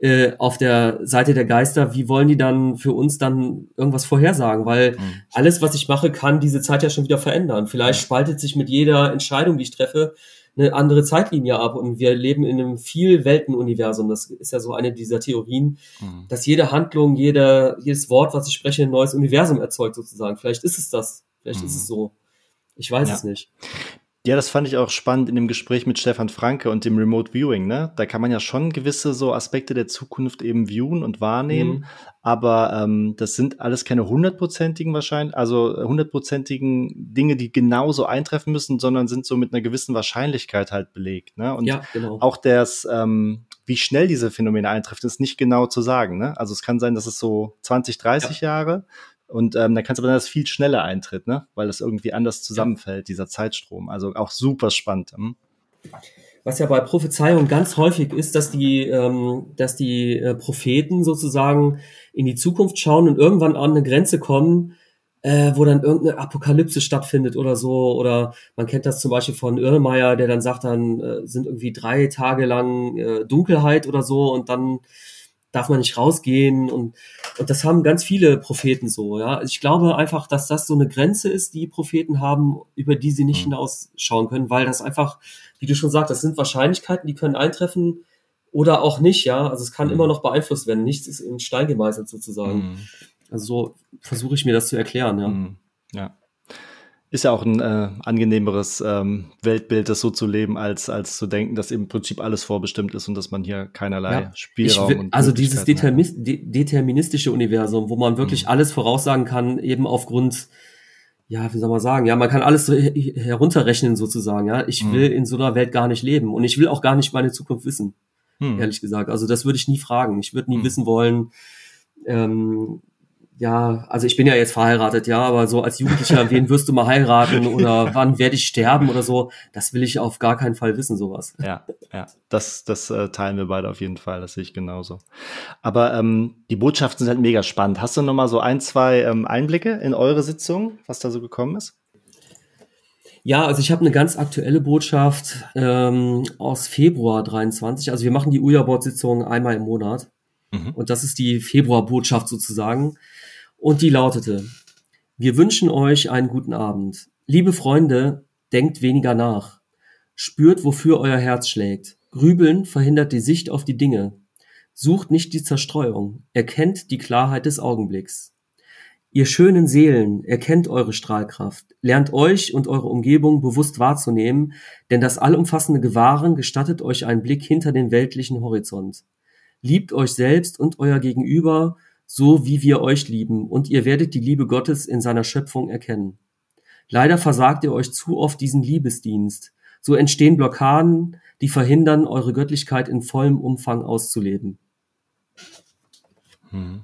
äh, auf der Seite der Geister, wie wollen die dann für uns dann irgendwas vorhersagen? Weil mhm. alles, was ich mache, kann diese Zeit ja schon wieder verändern. Vielleicht spaltet sich mit jeder Entscheidung, die ich treffe, eine andere Zeitlinie ab und wir leben in einem viel Weltenuniversum. Das ist ja so eine dieser Theorien, mhm. dass jede Handlung, jede, jedes Wort, was ich spreche, ein neues Universum erzeugt sozusagen. Vielleicht ist es das. Vielleicht mhm. ist es so. Ich weiß ja. es nicht. Ja, das fand ich auch spannend in dem Gespräch mit Stefan Franke und dem Remote Viewing. Ne? Da kann man ja schon gewisse so Aspekte der Zukunft eben viewen und wahrnehmen, mhm. aber ähm, das sind alles keine hundertprozentigen wahrscheinlich, also hundertprozentigen Dinge, die genauso eintreffen müssen, sondern sind so mit einer gewissen Wahrscheinlichkeit halt belegt. Ne? Und ja, genau. auch das, ähm, wie schnell diese Phänomene eintreffen, ist nicht genau zu sagen. Ne? Also es kann sein, dass es so 20, 30 ja. Jahre und ähm, dann kann es aber sein, dass viel schneller eintritt, ne? weil das irgendwie anders zusammenfällt, dieser Zeitstrom. Also auch super spannend. Hm? Was ja bei Prophezeiung ganz häufig ist, dass die, ähm, dass die äh, Propheten sozusagen in die Zukunft schauen und irgendwann an eine Grenze kommen, äh, wo dann irgendeine Apokalypse stattfindet oder so. Oder man kennt das zum Beispiel von Irlmeier, der dann sagt, dann äh, sind irgendwie drei Tage lang äh, Dunkelheit oder so und dann darf man nicht rausgehen und, und das haben ganz viele Propheten so, ja. Ich glaube einfach, dass das so eine Grenze ist, die Propheten haben, über die sie nicht mhm. hinausschauen können, weil das einfach, wie du schon sagst, das sind Wahrscheinlichkeiten, die können eintreffen oder auch nicht, ja. Also es kann mhm. immer noch beeinflusst werden. Nichts ist in Stein gemeißelt sozusagen. Mhm. Also so versuche ich mir das zu erklären, ja. Mhm. Ja. Ist ja auch ein äh, angenehmeres ähm, Weltbild, das so zu leben, als, als zu denken, dass im Prinzip alles vorbestimmt ist und dass man hier keinerlei ja. Spielraum will, und Also dieses Determis deterministische Universum, wo man wirklich mhm. alles voraussagen kann, eben aufgrund, ja, wie soll man sagen, ja, man kann alles so herunterrechnen sozusagen, ja. Ich mhm. will in so einer Welt gar nicht leben und ich will auch gar nicht meine Zukunft wissen, mhm. ehrlich gesagt. Also das würde ich nie fragen. Ich würde nie mhm. wissen wollen, ähm, ja, also ich bin ja jetzt verheiratet, ja, aber so als Jugendlicher, wen wirst du mal heiraten oder wann werde ich sterben oder so, das will ich auf gar keinen Fall wissen, sowas. Ja, ja, das, das äh, teilen wir beide auf jeden Fall, das sehe ich genauso. Aber ähm, die Botschaften sind halt mega spannend. Hast du noch mal so ein, zwei ähm, Einblicke in eure Sitzung, was da so gekommen ist? Ja, also ich habe eine ganz aktuelle Botschaft ähm, aus Februar 23. Also wir machen die Uja-Board-Sitzung einmal im Monat. Mhm. Und das ist die Februar-Botschaft sozusagen. Und die lautete, wir wünschen euch einen guten Abend. Liebe Freunde, denkt weniger nach. Spürt, wofür euer Herz schlägt. Grübeln verhindert die Sicht auf die Dinge. Sucht nicht die Zerstreuung, erkennt die Klarheit des Augenblicks. Ihr schönen Seelen, erkennt eure Strahlkraft, lernt euch und eure Umgebung bewusst wahrzunehmen, denn das allumfassende Gewahren gestattet euch einen Blick hinter den weltlichen Horizont. Liebt euch selbst und euer Gegenüber, so wie wir euch lieben, und ihr werdet die Liebe Gottes in seiner Schöpfung erkennen. Leider versagt ihr euch zu oft diesen Liebesdienst. So entstehen Blockaden, die verhindern, eure Göttlichkeit in vollem Umfang auszuleben. Hm.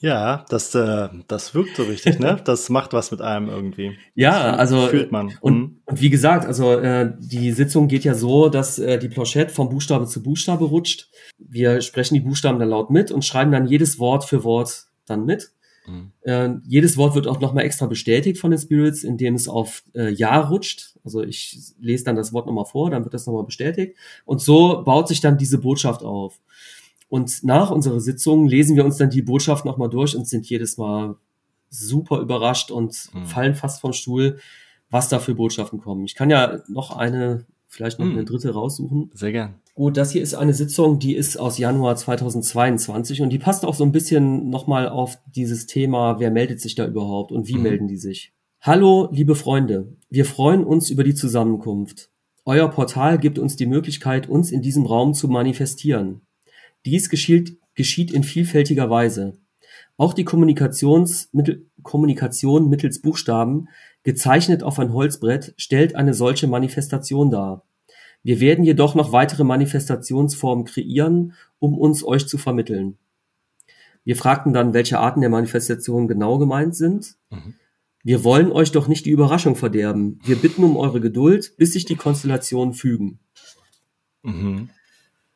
Ja, das, äh, das wirkt so richtig, ne? Das macht was mit einem irgendwie. Ja, also fühlt man. Und. Und wie gesagt, also äh, die Sitzung geht ja so, dass äh, die Planchette vom Buchstabe zu Buchstabe rutscht. Wir sprechen die Buchstaben dann laut mit und schreiben dann jedes Wort für Wort dann mit. Mhm. Äh, jedes Wort wird auch nochmal extra bestätigt von den Spirits, indem es auf äh, Ja rutscht. Also ich lese dann das Wort nochmal vor, dann wird das nochmal bestätigt. Und so baut sich dann diese Botschaft auf. Und nach unserer Sitzung lesen wir uns dann die Botschaft nochmal durch und sind jedes Mal super überrascht und Mhm. fallen fast vom Stuhl, was da für Botschaften kommen. Ich kann ja noch eine, vielleicht noch Mhm. eine dritte raussuchen. Sehr gern. Gut, das hier ist eine Sitzung, die ist aus Januar 2022 und die passt auch so ein bisschen nochmal auf dieses Thema, wer meldet sich da überhaupt und wie Mhm. melden die sich. Hallo, liebe Freunde, wir freuen uns über die Zusammenkunft. Euer Portal gibt uns die Möglichkeit, uns in diesem Raum zu manifestieren. Dies geschieht, geschieht in vielfältiger Weise. Auch die Kommunikationsmittel, Kommunikation mittels Buchstaben, gezeichnet auf ein Holzbrett, stellt eine solche Manifestation dar. Wir werden jedoch noch weitere Manifestationsformen kreieren, um uns euch zu vermitteln. Wir fragten dann, welche Arten der Manifestation genau gemeint sind. Mhm. Wir wollen euch doch nicht die Überraschung verderben. Wir bitten um eure Geduld, bis sich die Konstellationen fügen. Mhm.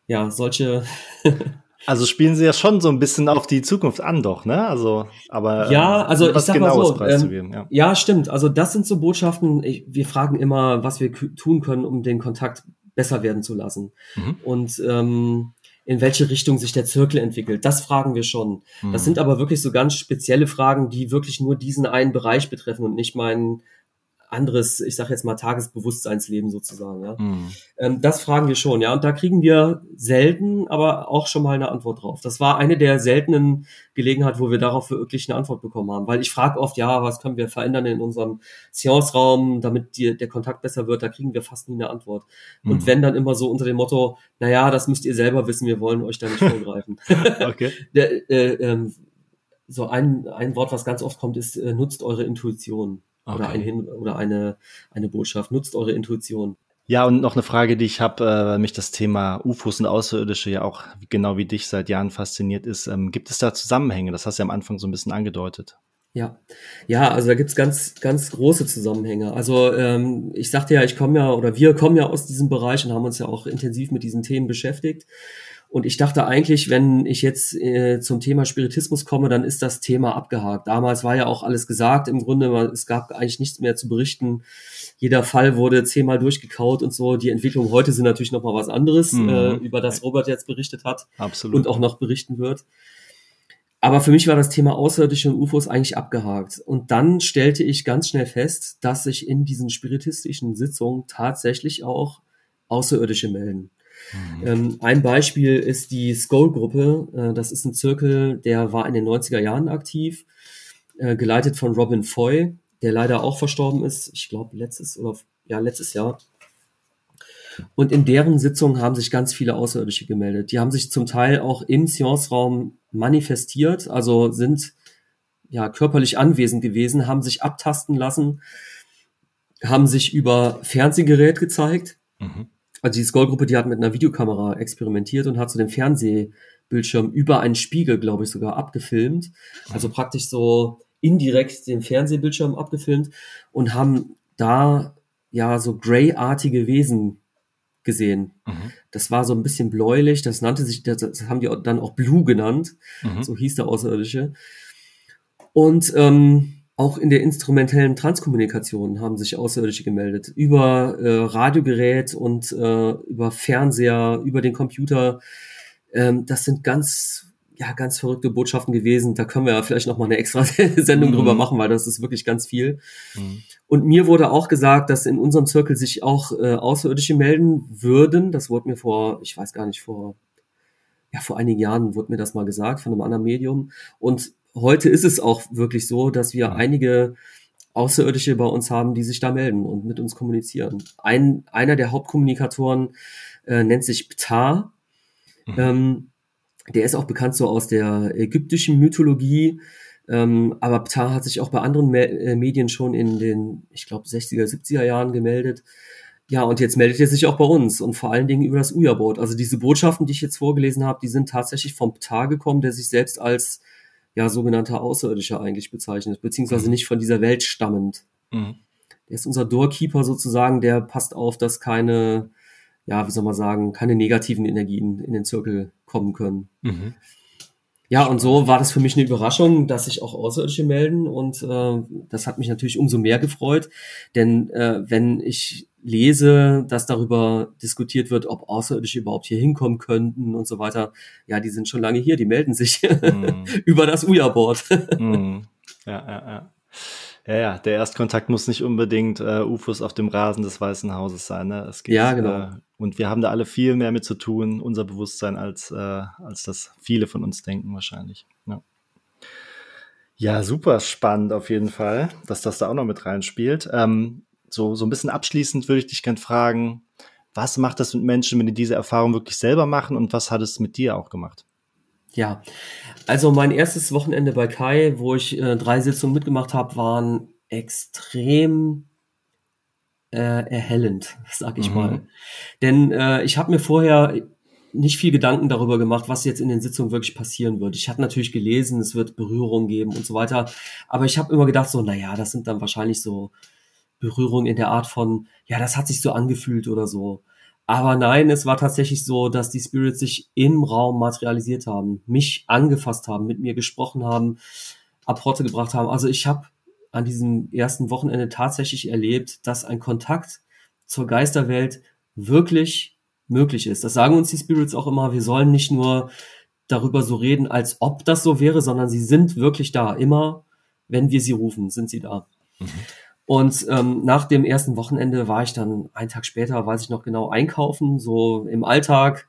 Ja, solche, Also spielen sie ja schon so ein bisschen auf die Zukunft an, doch, ne? Also, aber Ja, ähm, also ich sag mal Genaues so, preiszugeben, ja. ja, stimmt. Also das sind so Botschaften. Ich, wir fragen immer, was wir tun können, um den Kontakt besser werden zu lassen. Mhm. Und ähm, in welche Richtung sich der Zirkel entwickelt. Das fragen wir schon. Das Mhm. sind aber wirklich so ganz spezielle Fragen, die wirklich nur diesen einen Bereich betreffen und nicht mein anderes, ich sage jetzt mal Tagesbewusstseinsleben sozusagen. Ja. Mhm. Ähm, das fragen wir schon, ja. Und da kriegen wir selten, aber auch schon mal eine Antwort drauf. Das war eine der seltenen Gelegenheiten, wo wir darauf wirklich eine Antwort bekommen haben. Weil ich frage oft, ja, was können wir verändern in unserem Seance-Raum, damit die, der Kontakt besser wird, da kriegen wir fast nie eine Antwort. Und Mhm. wenn dann immer so unter dem Motto, naja, das müsst ihr selber wissen, wir wollen euch da nicht vorgreifen. Okay. der, äh, ähm, so ein, ein Wort, was ganz oft kommt, ist, äh, nutzt eure Intuition. Oder, Okay. ein Hin oder eine, eine Botschaft, nutzt eure Intuition. Ja, und noch eine Frage, die ich habe, äh, weil mich das Thema UFOs und Außerirdische ja auch genau wie dich seit Jahren fasziniert ist. Ähm, gibt es da Zusammenhänge? Das hast du ja am Anfang so ein bisschen angedeutet. Ja, ja, also da gibt's ganz, ganz große Zusammenhänge. Also ähm, ich sagte ja, ich komme ja oder wir kommen ja aus diesem Bereich und haben uns ja auch intensiv mit diesen Themen beschäftigt. Und ich dachte eigentlich, wenn ich jetzt äh, zum Thema Spiritismus komme, dann ist das Thema abgehakt. Damals war ja auch alles gesagt. Im Grunde, man- es gab eigentlich nichts mehr zu berichten. Jeder Fall wurde zehnmal durchgekaut und so. Die Entwicklungen heute sind natürlich noch mal was anderes, Mhm. äh, über das Robert jetzt berichtet hat Absolut. und auch noch berichten wird. Aber für mich war das Thema Außerirdische und UFOs eigentlich abgehakt. Und dann stellte ich ganz schnell fest, dass sich in diesen spiritistischen Sitzungen tatsächlich auch Außerirdische melden. Mhm. Ähm, ein Beispiel ist die Skull-Gruppe. Äh, das ist ein Zirkel, der war in den 90er Jahren aktiv, äh, geleitet von Robin Foy, der leider auch verstorben ist. Ich glaube, letztes oder ja, letztes Jahr. Und in deren Sitzungen haben sich ganz viele Außerirdische gemeldet. Die haben sich zum Teil auch im Seance-Raum manifestiert, also sind ja körperlich anwesend gewesen, haben sich abtasten lassen, haben sich über Fernsehgerät gezeigt. Mhm. Also die Skull-Gruppe, die hat mit einer Videokamera experimentiert und hat so den Fernsehbildschirm über einen Spiegel, glaube ich, sogar abgefilmt. Also praktisch so indirekt den Fernsehbildschirm abgefilmt und haben da ja so grayartige Wesen gesehen. Mhm. Das war so ein bisschen bläulich, das nannte sich, das, das haben die dann auch Blue genannt, Mhm. so hieß der Außerirdische. Und ähm, auch in der instrumentellen Transkommunikation haben sich Außerirdische gemeldet. Über äh, Radiogerät und äh, über Fernseher, über den Computer. Ähm, das sind ganz, ja, ganz verrückte Botschaften gewesen. Da können wir ja vielleicht noch mal eine extra Sendung Mhm. drüber machen, weil das ist wirklich ganz viel. Mhm. Und mir wurde auch gesagt, dass in unserem Zirkel sich auch äh, Außerirdische melden würden. Das wurde mir vor, ich weiß gar nicht, vor ja, vor einigen Jahren wurde mir das mal gesagt von einem anderen Medium. Und heute ist es auch wirklich so, dass wir einige Außerirdische bei uns haben, die sich da melden und mit uns kommunizieren. Ein, einer der Hauptkommunikatoren äh, nennt sich Ptah. Mhm. Ähm, der ist auch bekannt so aus der ägyptischen Mythologie. Ähm, aber Ptah hat sich auch bei anderen Me äh, Medien schon in den, ich glaube, 60er, 70er Jahren gemeldet. Ja, und jetzt meldet er sich auch bei uns und vor allen Dingen über das Uja-Board. Also diese Botschaften, die ich jetzt vorgelesen habe, die sind tatsächlich vom Ptah gekommen, der sich selbst als ja sogenannter Außerirdischer eigentlich bezeichnet, beziehungsweise mhm. nicht von dieser Welt stammend. Mhm. Der ist unser Doorkeeper sozusagen, der passt auf, dass keine, ja, wie soll man sagen, keine negativen Energien in den Zirkel kommen können. Mhm. Ja, und so war das für mich eine Überraschung, dass sich auch Außerirdische melden und äh, das hat mich natürlich umso mehr gefreut, denn äh, wenn ich lese, dass darüber diskutiert wird, ob Außerirdische überhaupt hier hinkommen könnten und so weiter, ja, die sind schon lange hier, die melden sich mm. über das Uja-Board. mm. Ja, ja, ja. Ja, ja, der Erstkontakt muss nicht unbedingt äh, UFOs auf dem Rasen des Weißen Hauses sein. Ne? Es geht, ja, genau. Äh, und wir haben da alle viel mehr mit zu tun, unser Bewusstsein, als, äh, als das viele von uns denken wahrscheinlich. Ja. ja, super spannend auf jeden Fall, dass das da auch noch mit reinspielt. Ähm, so, so ein bisschen abschließend würde ich dich gerne fragen, was macht das mit Menschen, wenn die diese Erfahrung wirklich selber machen und was hat es mit dir auch gemacht? Ja, also mein erstes Wochenende bei Kai, wo ich äh, drei Sitzungen mitgemacht habe, waren extrem äh, erhellend, sag ich mhm. mal. Denn äh, ich habe mir vorher nicht viel Gedanken darüber gemacht, was jetzt in den Sitzungen wirklich passieren wird. Ich hatte natürlich gelesen, es wird Berührungen geben und so weiter, aber ich habe immer gedacht so, na ja, das sind dann wahrscheinlich so Berührungen in der Art von, ja, das hat sich so angefühlt oder so. Aber nein, es war tatsächlich so, dass die Spirits sich im Raum materialisiert haben, mich angefasst haben, mit mir gesprochen haben, Apporte gebracht haben. Also ich habe an diesem ersten Wochenende tatsächlich erlebt, dass ein Kontakt zur Geisterwelt wirklich möglich ist. Das sagen uns die Spirits auch immer. Wir sollen nicht nur darüber so reden, als ob das so wäre, sondern sie sind wirklich da. Immer, wenn wir sie rufen, sind sie da. Mhm. Und ähm, nach dem ersten Wochenende war ich dann einen Tag später, weiß ich noch genau, einkaufen, so im Alltag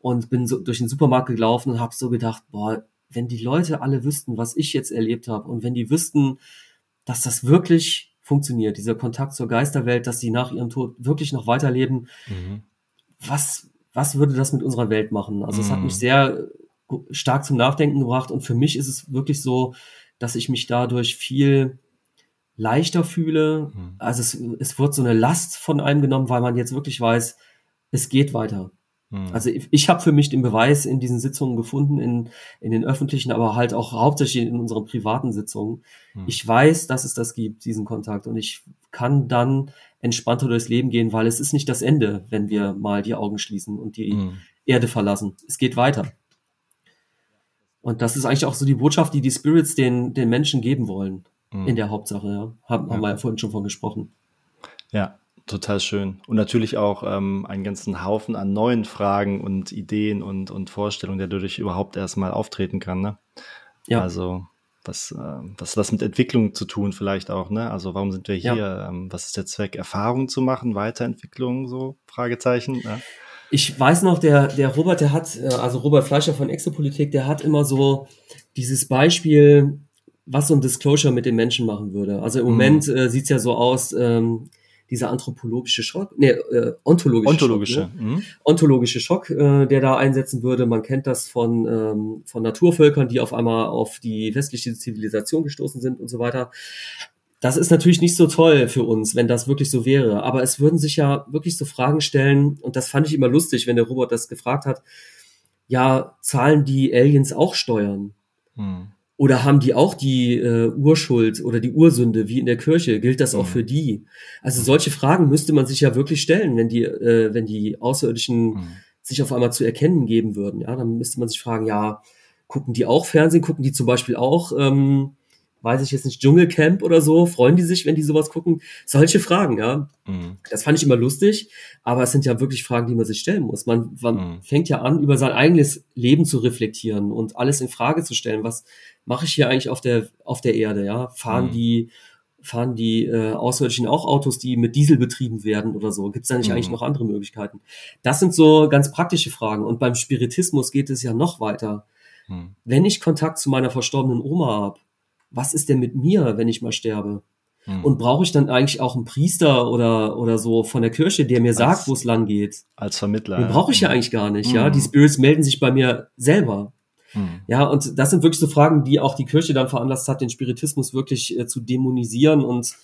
und bin so durch den Supermarkt gelaufen und habe so gedacht, boah, wenn die Leute alle wüssten, was ich jetzt erlebt habe und wenn die wüssten, dass das wirklich funktioniert, dieser Kontakt zur Geisterwelt, dass sie nach ihrem Tod wirklich noch weiterleben, mhm. was, was würde das mit unserer Welt machen? Also es hat mich mhm. sehr stark zum Nachdenken gebracht und für mich ist es wirklich so, dass ich mich dadurch viel leichter fühle. Mhm. Also es, es wird so eine Last von einem genommen, weil man jetzt wirklich weiß, es geht weiter. Mhm. Also ich, ich habe für mich den Beweis in diesen Sitzungen gefunden, in, in den öffentlichen, aber halt auch hauptsächlich in unseren privaten Sitzungen. Mhm. Ich weiß, dass es das gibt, diesen Kontakt. Und ich kann dann entspannter durchs Leben gehen, weil es ist nicht das Ende, wenn wir mal die Augen schließen und die mhm. Erde verlassen. Es geht weiter. Und das ist eigentlich auch so die Botschaft, die die Spirits den, den Menschen geben wollen mhm. in der Hauptsache, ja. Haben, ja. haben wir ja vorhin schon von gesprochen. Ja, total schön. Und natürlich auch ähm, einen ganzen Haufen an neuen Fragen und Ideen und, und Vorstellungen, der dadurch überhaupt erstmal auftreten kann. Ne? Ja. Also was, äh, was das mit Entwicklung zu tun vielleicht auch, ne? Also warum sind wir hier? Ja. Ähm, was ist der Zweck? Erfahrung zu machen, Weiterentwicklung, so Fragezeichen. Ne? Ich weiß noch, der, der Robert, der hat, äh, also Robert Fleischer von Exopolitik, der hat immer so dieses Beispiel, was so ein Disclosure mit den Menschen machen würde. Also im mhm. Moment äh, sieht's ja so aus, ähm, dieser anthropologische Schock, nee, äh, ontologische, ontologische. Schock, ne? mhm. ontologische Schock, äh, der da einsetzen würde. Man kennt das von, ähm, von Naturvölkern, die auf einmal auf die westliche Zivilisation gestoßen sind und so weiter. Das ist natürlich nicht so toll für uns, wenn das wirklich so wäre. Aber es würden sich ja wirklich so Fragen stellen, und das fand ich immer lustig, wenn der Robert das gefragt hat. Ja, zahlen die Aliens auch Steuern? Hm. Oder haben die auch die äh, Urschuld oder die Ursünde wie in der Kirche? Gilt das auch mhm. für die? Also solche Fragen müsste man sich ja wirklich stellen, wenn die, äh, wenn die Außerirdischen mhm. sich auf einmal zu erkennen geben würden. Ja, dann müsste man sich fragen, ja, gucken die auch Fernsehen? Gucken die zum Beispiel auch ähm, weiß ich jetzt nicht, Dschungelcamp oder so, freuen die sich, wenn die sowas gucken? Solche Fragen, ja. Mhm. Das fand ich immer lustig, aber es sind ja wirklich Fragen, die man sich stellen muss. Man, man mhm. fängt ja an, über sein eigenes Leben zu reflektieren und alles in Frage zu stellen. Was mache ich hier eigentlich auf der, auf der Erde, ja? Fahren mhm. die fahren die äh, Außerirdischen auch Autos, die mit Diesel betrieben werden oder so? Gibt es da nicht mhm. eigentlich noch andere Möglichkeiten? Das sind so ganz praktische Fragen. Und beim Spiritismus geht es ja noch weiter. Mhm. Wenn ich Kontakt zu meiner verstorbenen Oma habe, was ist denn mit mir, wenn ich mal sterbe? Mhm. Und brauche ich dann eigentlich auch einen Priester oder, oder so von der Kirche, der mir sagt, wo es lang geht? Als Vermittler. Den brauche ich ja eigentlich gar nicht, ja. Die mhm. Spirits melden sich bei mir selber. Mhm. Ja, und das sind wirklich so Fragen, die auch die Kirche dann veranlasst hat, den Spiritismus wirklich äh, zu dämonisieren. Und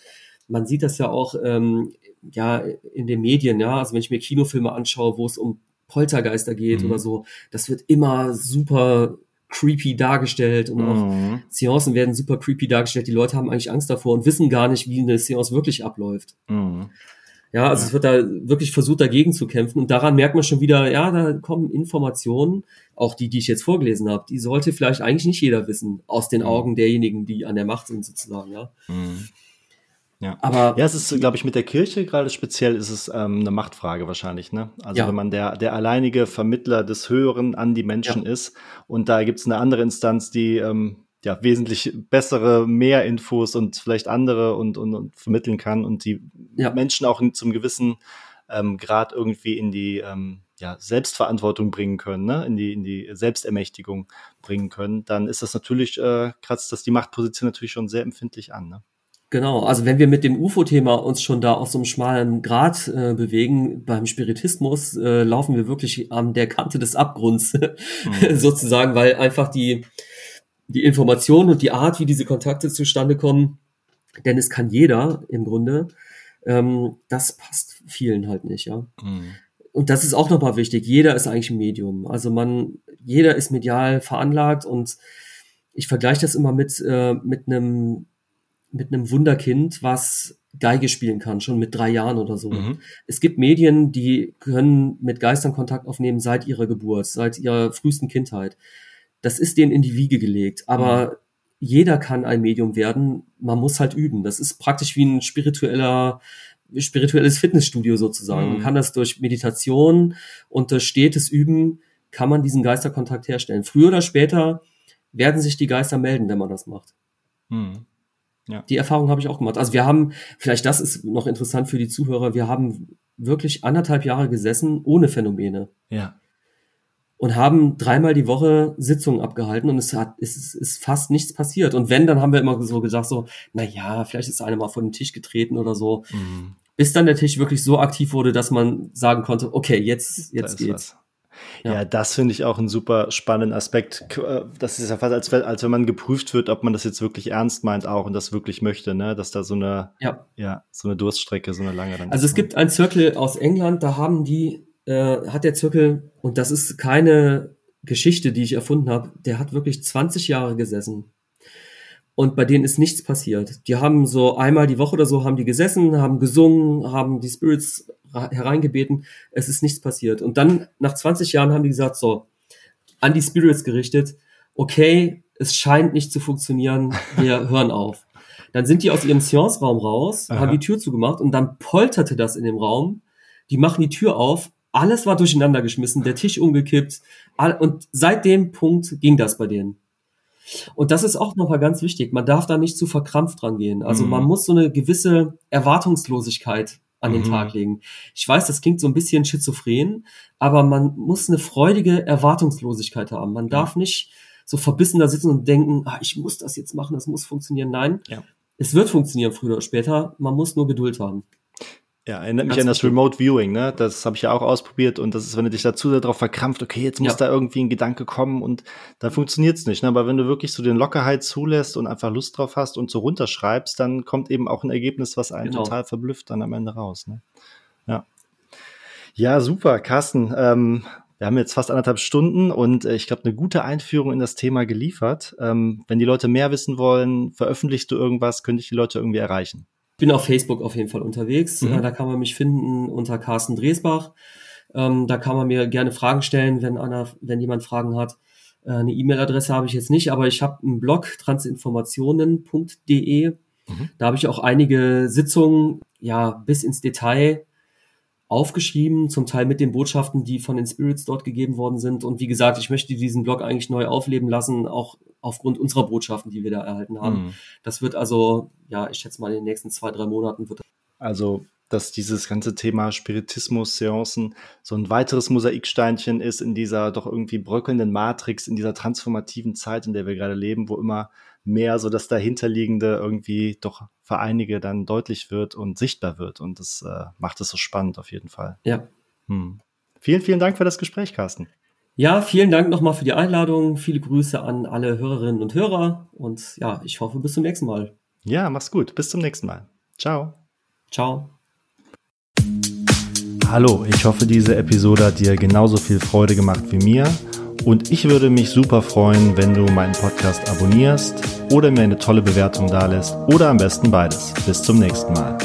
man sieht das ja auch ähm, ja in den Medien, ja. Also wenn ich mir Kinofilme anschaue, wo es um Poltergeister geht mhm. oder so, das wird immer super creepy dargestellt und auch mhm. Seancen werden super creepy dargestellt. Die Leute haben eigentlich Angst davor und wissen gar nicht, wie eine Seance wirklich abläuft. Mhm. Ja, also ja. es wird da wirklich versucht, dagegen zu kämpfen. Und daran merkt man schon wieder, ja, da kommen Informationen, auch die, die ich jetzt vorgelesen habe, die sollte vielleicht eigentlich nicht jeder wissen, aus den mhm. Augen derjenigen, die an der Macht sind, sozusagen, ja. Mhm. Ja. Aber ja, es ist, glaube ich, mit der Kirche gerade speziell ist es ähm, eine Machtfrage wahrscheinlich. Ne? Also ja. wenn man der, der alleinige Vermittler des Höheren an die Menschen ja. ist und da gibt es eine andere Instanz, die ähm, ja wesentlich bessere, mehr Infos und vielleicht andere und, und, und vermitteln kann und die ja. Menschen auch zum gewissen ähm, Grad irgendwie in die ähm, ja, Selbstverantwortung bringen können, ne? in, die, in die Selbstermächtigung bringen können, dann ist das natürlich, äh, kratzt das die Machtposition natürlich schon sehr empfindlich an. Ne? Genau, also wenn wir mit dem UFO-Thema uns schon da auf so einem schmalen Grad äh, bewegen, beim Spiritismus äh, laufen wir wirklich an der Kante des Abgrunds mhm. sozusagen, weil einfach die, die Information und die Art, wie diese Kontakte zustande kommen, denn es kann jeder im Grunde, ähm, das passt vielen halt nicht, ja. Mhm. Und das ist auch nochmal wichtig. Jeder ist eigentlich ein Medium. Also man, jeder ist medial veranlagt und ich vergleiche das immer mit, äh, mit einem mit einem Wunderkind, was Geige spielen kann, schon mit drei Jahren oder so. Mhm. Es gibt Medien, die können mit Geistern Kontakt aufnehmen seit ihrer Geburt, seit ihrer frühesten Kindheit. Das ist denen in die Wiege gelegt. Aber mhm. jeder kann ein Medium werden. Man muss halt üben. Das ist praktisch wie ein spiritueller, spirituelles Fitnessstudio sozusagen. Mhm. Man kann das durch Meditation und durch stetes Üben kann man diesen Geisterkontakt herstellen. Früher oder später werden sich die Geister melden, wenn man das macht. Mhm. Ja. Die Erfahrung habe ich auch gemacht. Also wir haben, vielleicht das ist noch interessant für die Zuhörer, wir haben wirklich anderthalb Jahre gesessen ohne Phänomene. Ja. Und haben dreimal die Woche Sitzungen abgehalten und es hat, es ist, ist fast nichts passiert. Und wenn, dann haben wir immer so gesagt, so, na ja, vielleicht ist einer mal vor den Tisch getreten oder so. Mhm. Bis dann der Tisch wirklich so aktiv wurde, dass man sagen konnte, okay, jetzt, jetzt geht's. Was. Ja, ja das finde ich auch einen super spannenden Aspekt. Äh, das ist ja fast, als, als wenn man geprüft wird, ob man das jetzt wirklich ernst meint auch und das wirklich möchte, ne? Dass da so eine, ja, ja so eine Durststrecke, so eine lange dann Also es ne? gibt einen Zirkel aus England, da haben die, äh, hat der Zirkel, und das ist keine Geschichte, die ich erfunden habe, der hat wirklich 20 Jahre gesessen. Und bei denen ist nichts passiert. Die haben so einmal die Woche oder so haben die gesessen, haben gesungen, haben die Spirits hereingebeten, es ist nichts passiert. Und dann nach 20 Jahren haben die gesagt, so, an die Spirits gerichtet, okay, es scheint nicht zu funktionieren, wir hören auf. Dann sind die aus ihrem Seance-Raum raus, Aha. haben die Tür zugemacht und dann polterte das in dem Raum. Die machen die Tür auf, alles war durcheinander geschmissen, der Tisch umgekippt. Und seit dem Punkt ging das bei denen. Und das ist auch nochmal ganz wichtig. Man darf da nicht zu verkrampft dran gehen. Also mhm. man muss so eine gewisse Erwartungslosigkeit an den mhm. Tag legen. Ich weiß, das klingt so ein bisschen schizophren, aber man muss eine freudige Erwartungslosigkeit haben. Man darf nicht so verbissen da sitzen und denken, ah, ich muss das jetzt machen, das muss funktionieren. Nein, ja. es wird funktionieren früher oder später. Man muss nur Geduld haben. Ja, erinnert mich an das Remote Viewing, ne? Das habe ich ja auch ausprobiert und das ist, wenn du dich dazu darauf verkrampft, okay, jetzt muss ja. da irgendwie ein Gedanke kommen und dann funktioniert's nicht. Ne? Aber wenn du wirklich so den Lockerheit zulässt und einfach Lust drauf hast und so runterschreibst, dann kommt eben auch ein Ergebnis, was einen genau. total verblüfft dann am Ende raus. Ne? Ja. Ja, super, Carsten. Ähm, wir haben jetzt fast anderthalb Stunden und äh, ich glaube, eine gute Einführung in das Thema geliefert. Ähm, wenn die Leute mehr wissen wollen, veröffentlichst du irgendwas, könnte ich die Leute irgendwie erreichen? Bin auf Facebook auf jeden Fall unterwegs. Mhm. Äh, da kann man mich finden unter Carsten Dresbach. Ähm, da kann man mir gerne Fragen stellen, wenn einer, wenn jemand Fragen hat. Äh, eine E-Mail-Adresse habe ich jetzt nicht, aber ich habe einen Blog transinformationen.de. Mhm. Da habe ich auch einige Sitzungen, ja, bis ins Detail aufgeschrieben, zum Teil mit den Botschaften, die von den Spirits dort gegeben worden sind. Und wie gesagt, ich möchte diesen Blog eigentlich neu aufleben lassen, auch aufgrund unserer Botschaften, die wir da erhalten haben. Mhm. Das wird also, ja, ich schätze mal in den nächsten zwei, drei Monaten wird. Also dass dieses ganze Thema Spiritismus, Seancen so ein weiteres Mosaiksteinchen ist in dieser doch irgendwie bröckelnden Matrix, in dieser transformativen Zeit, in der wir gerade leben, wo immer mehr so das dahinterliegende irgendwie doch für einige dann deutlich wird und sichtbar wird. Und das äh, macht es so spannend auf jeden Fall. Ja. Hm. Vielen, vielen Dank für das Gespräch, Carsten. Ja, vielen Dank nochmal für die Einladung. Viele Grüße an alle Hörerinnen und Hörer. Und ja, ich hoffe, bis zum nächsten Mal. Ja, mach's gut. Bis zum nächsten Mal. Ciao. Ciao. Hallo, ich hoffe, diese Episode hat dir genauso viel Freude gemacht wie mir. Und ich würde mich super freuen, wenn du meinen Podcast abonnierst oder mir eine tolle Bewertung dalässt oder am besten beides. Bis zum nächsten Mal.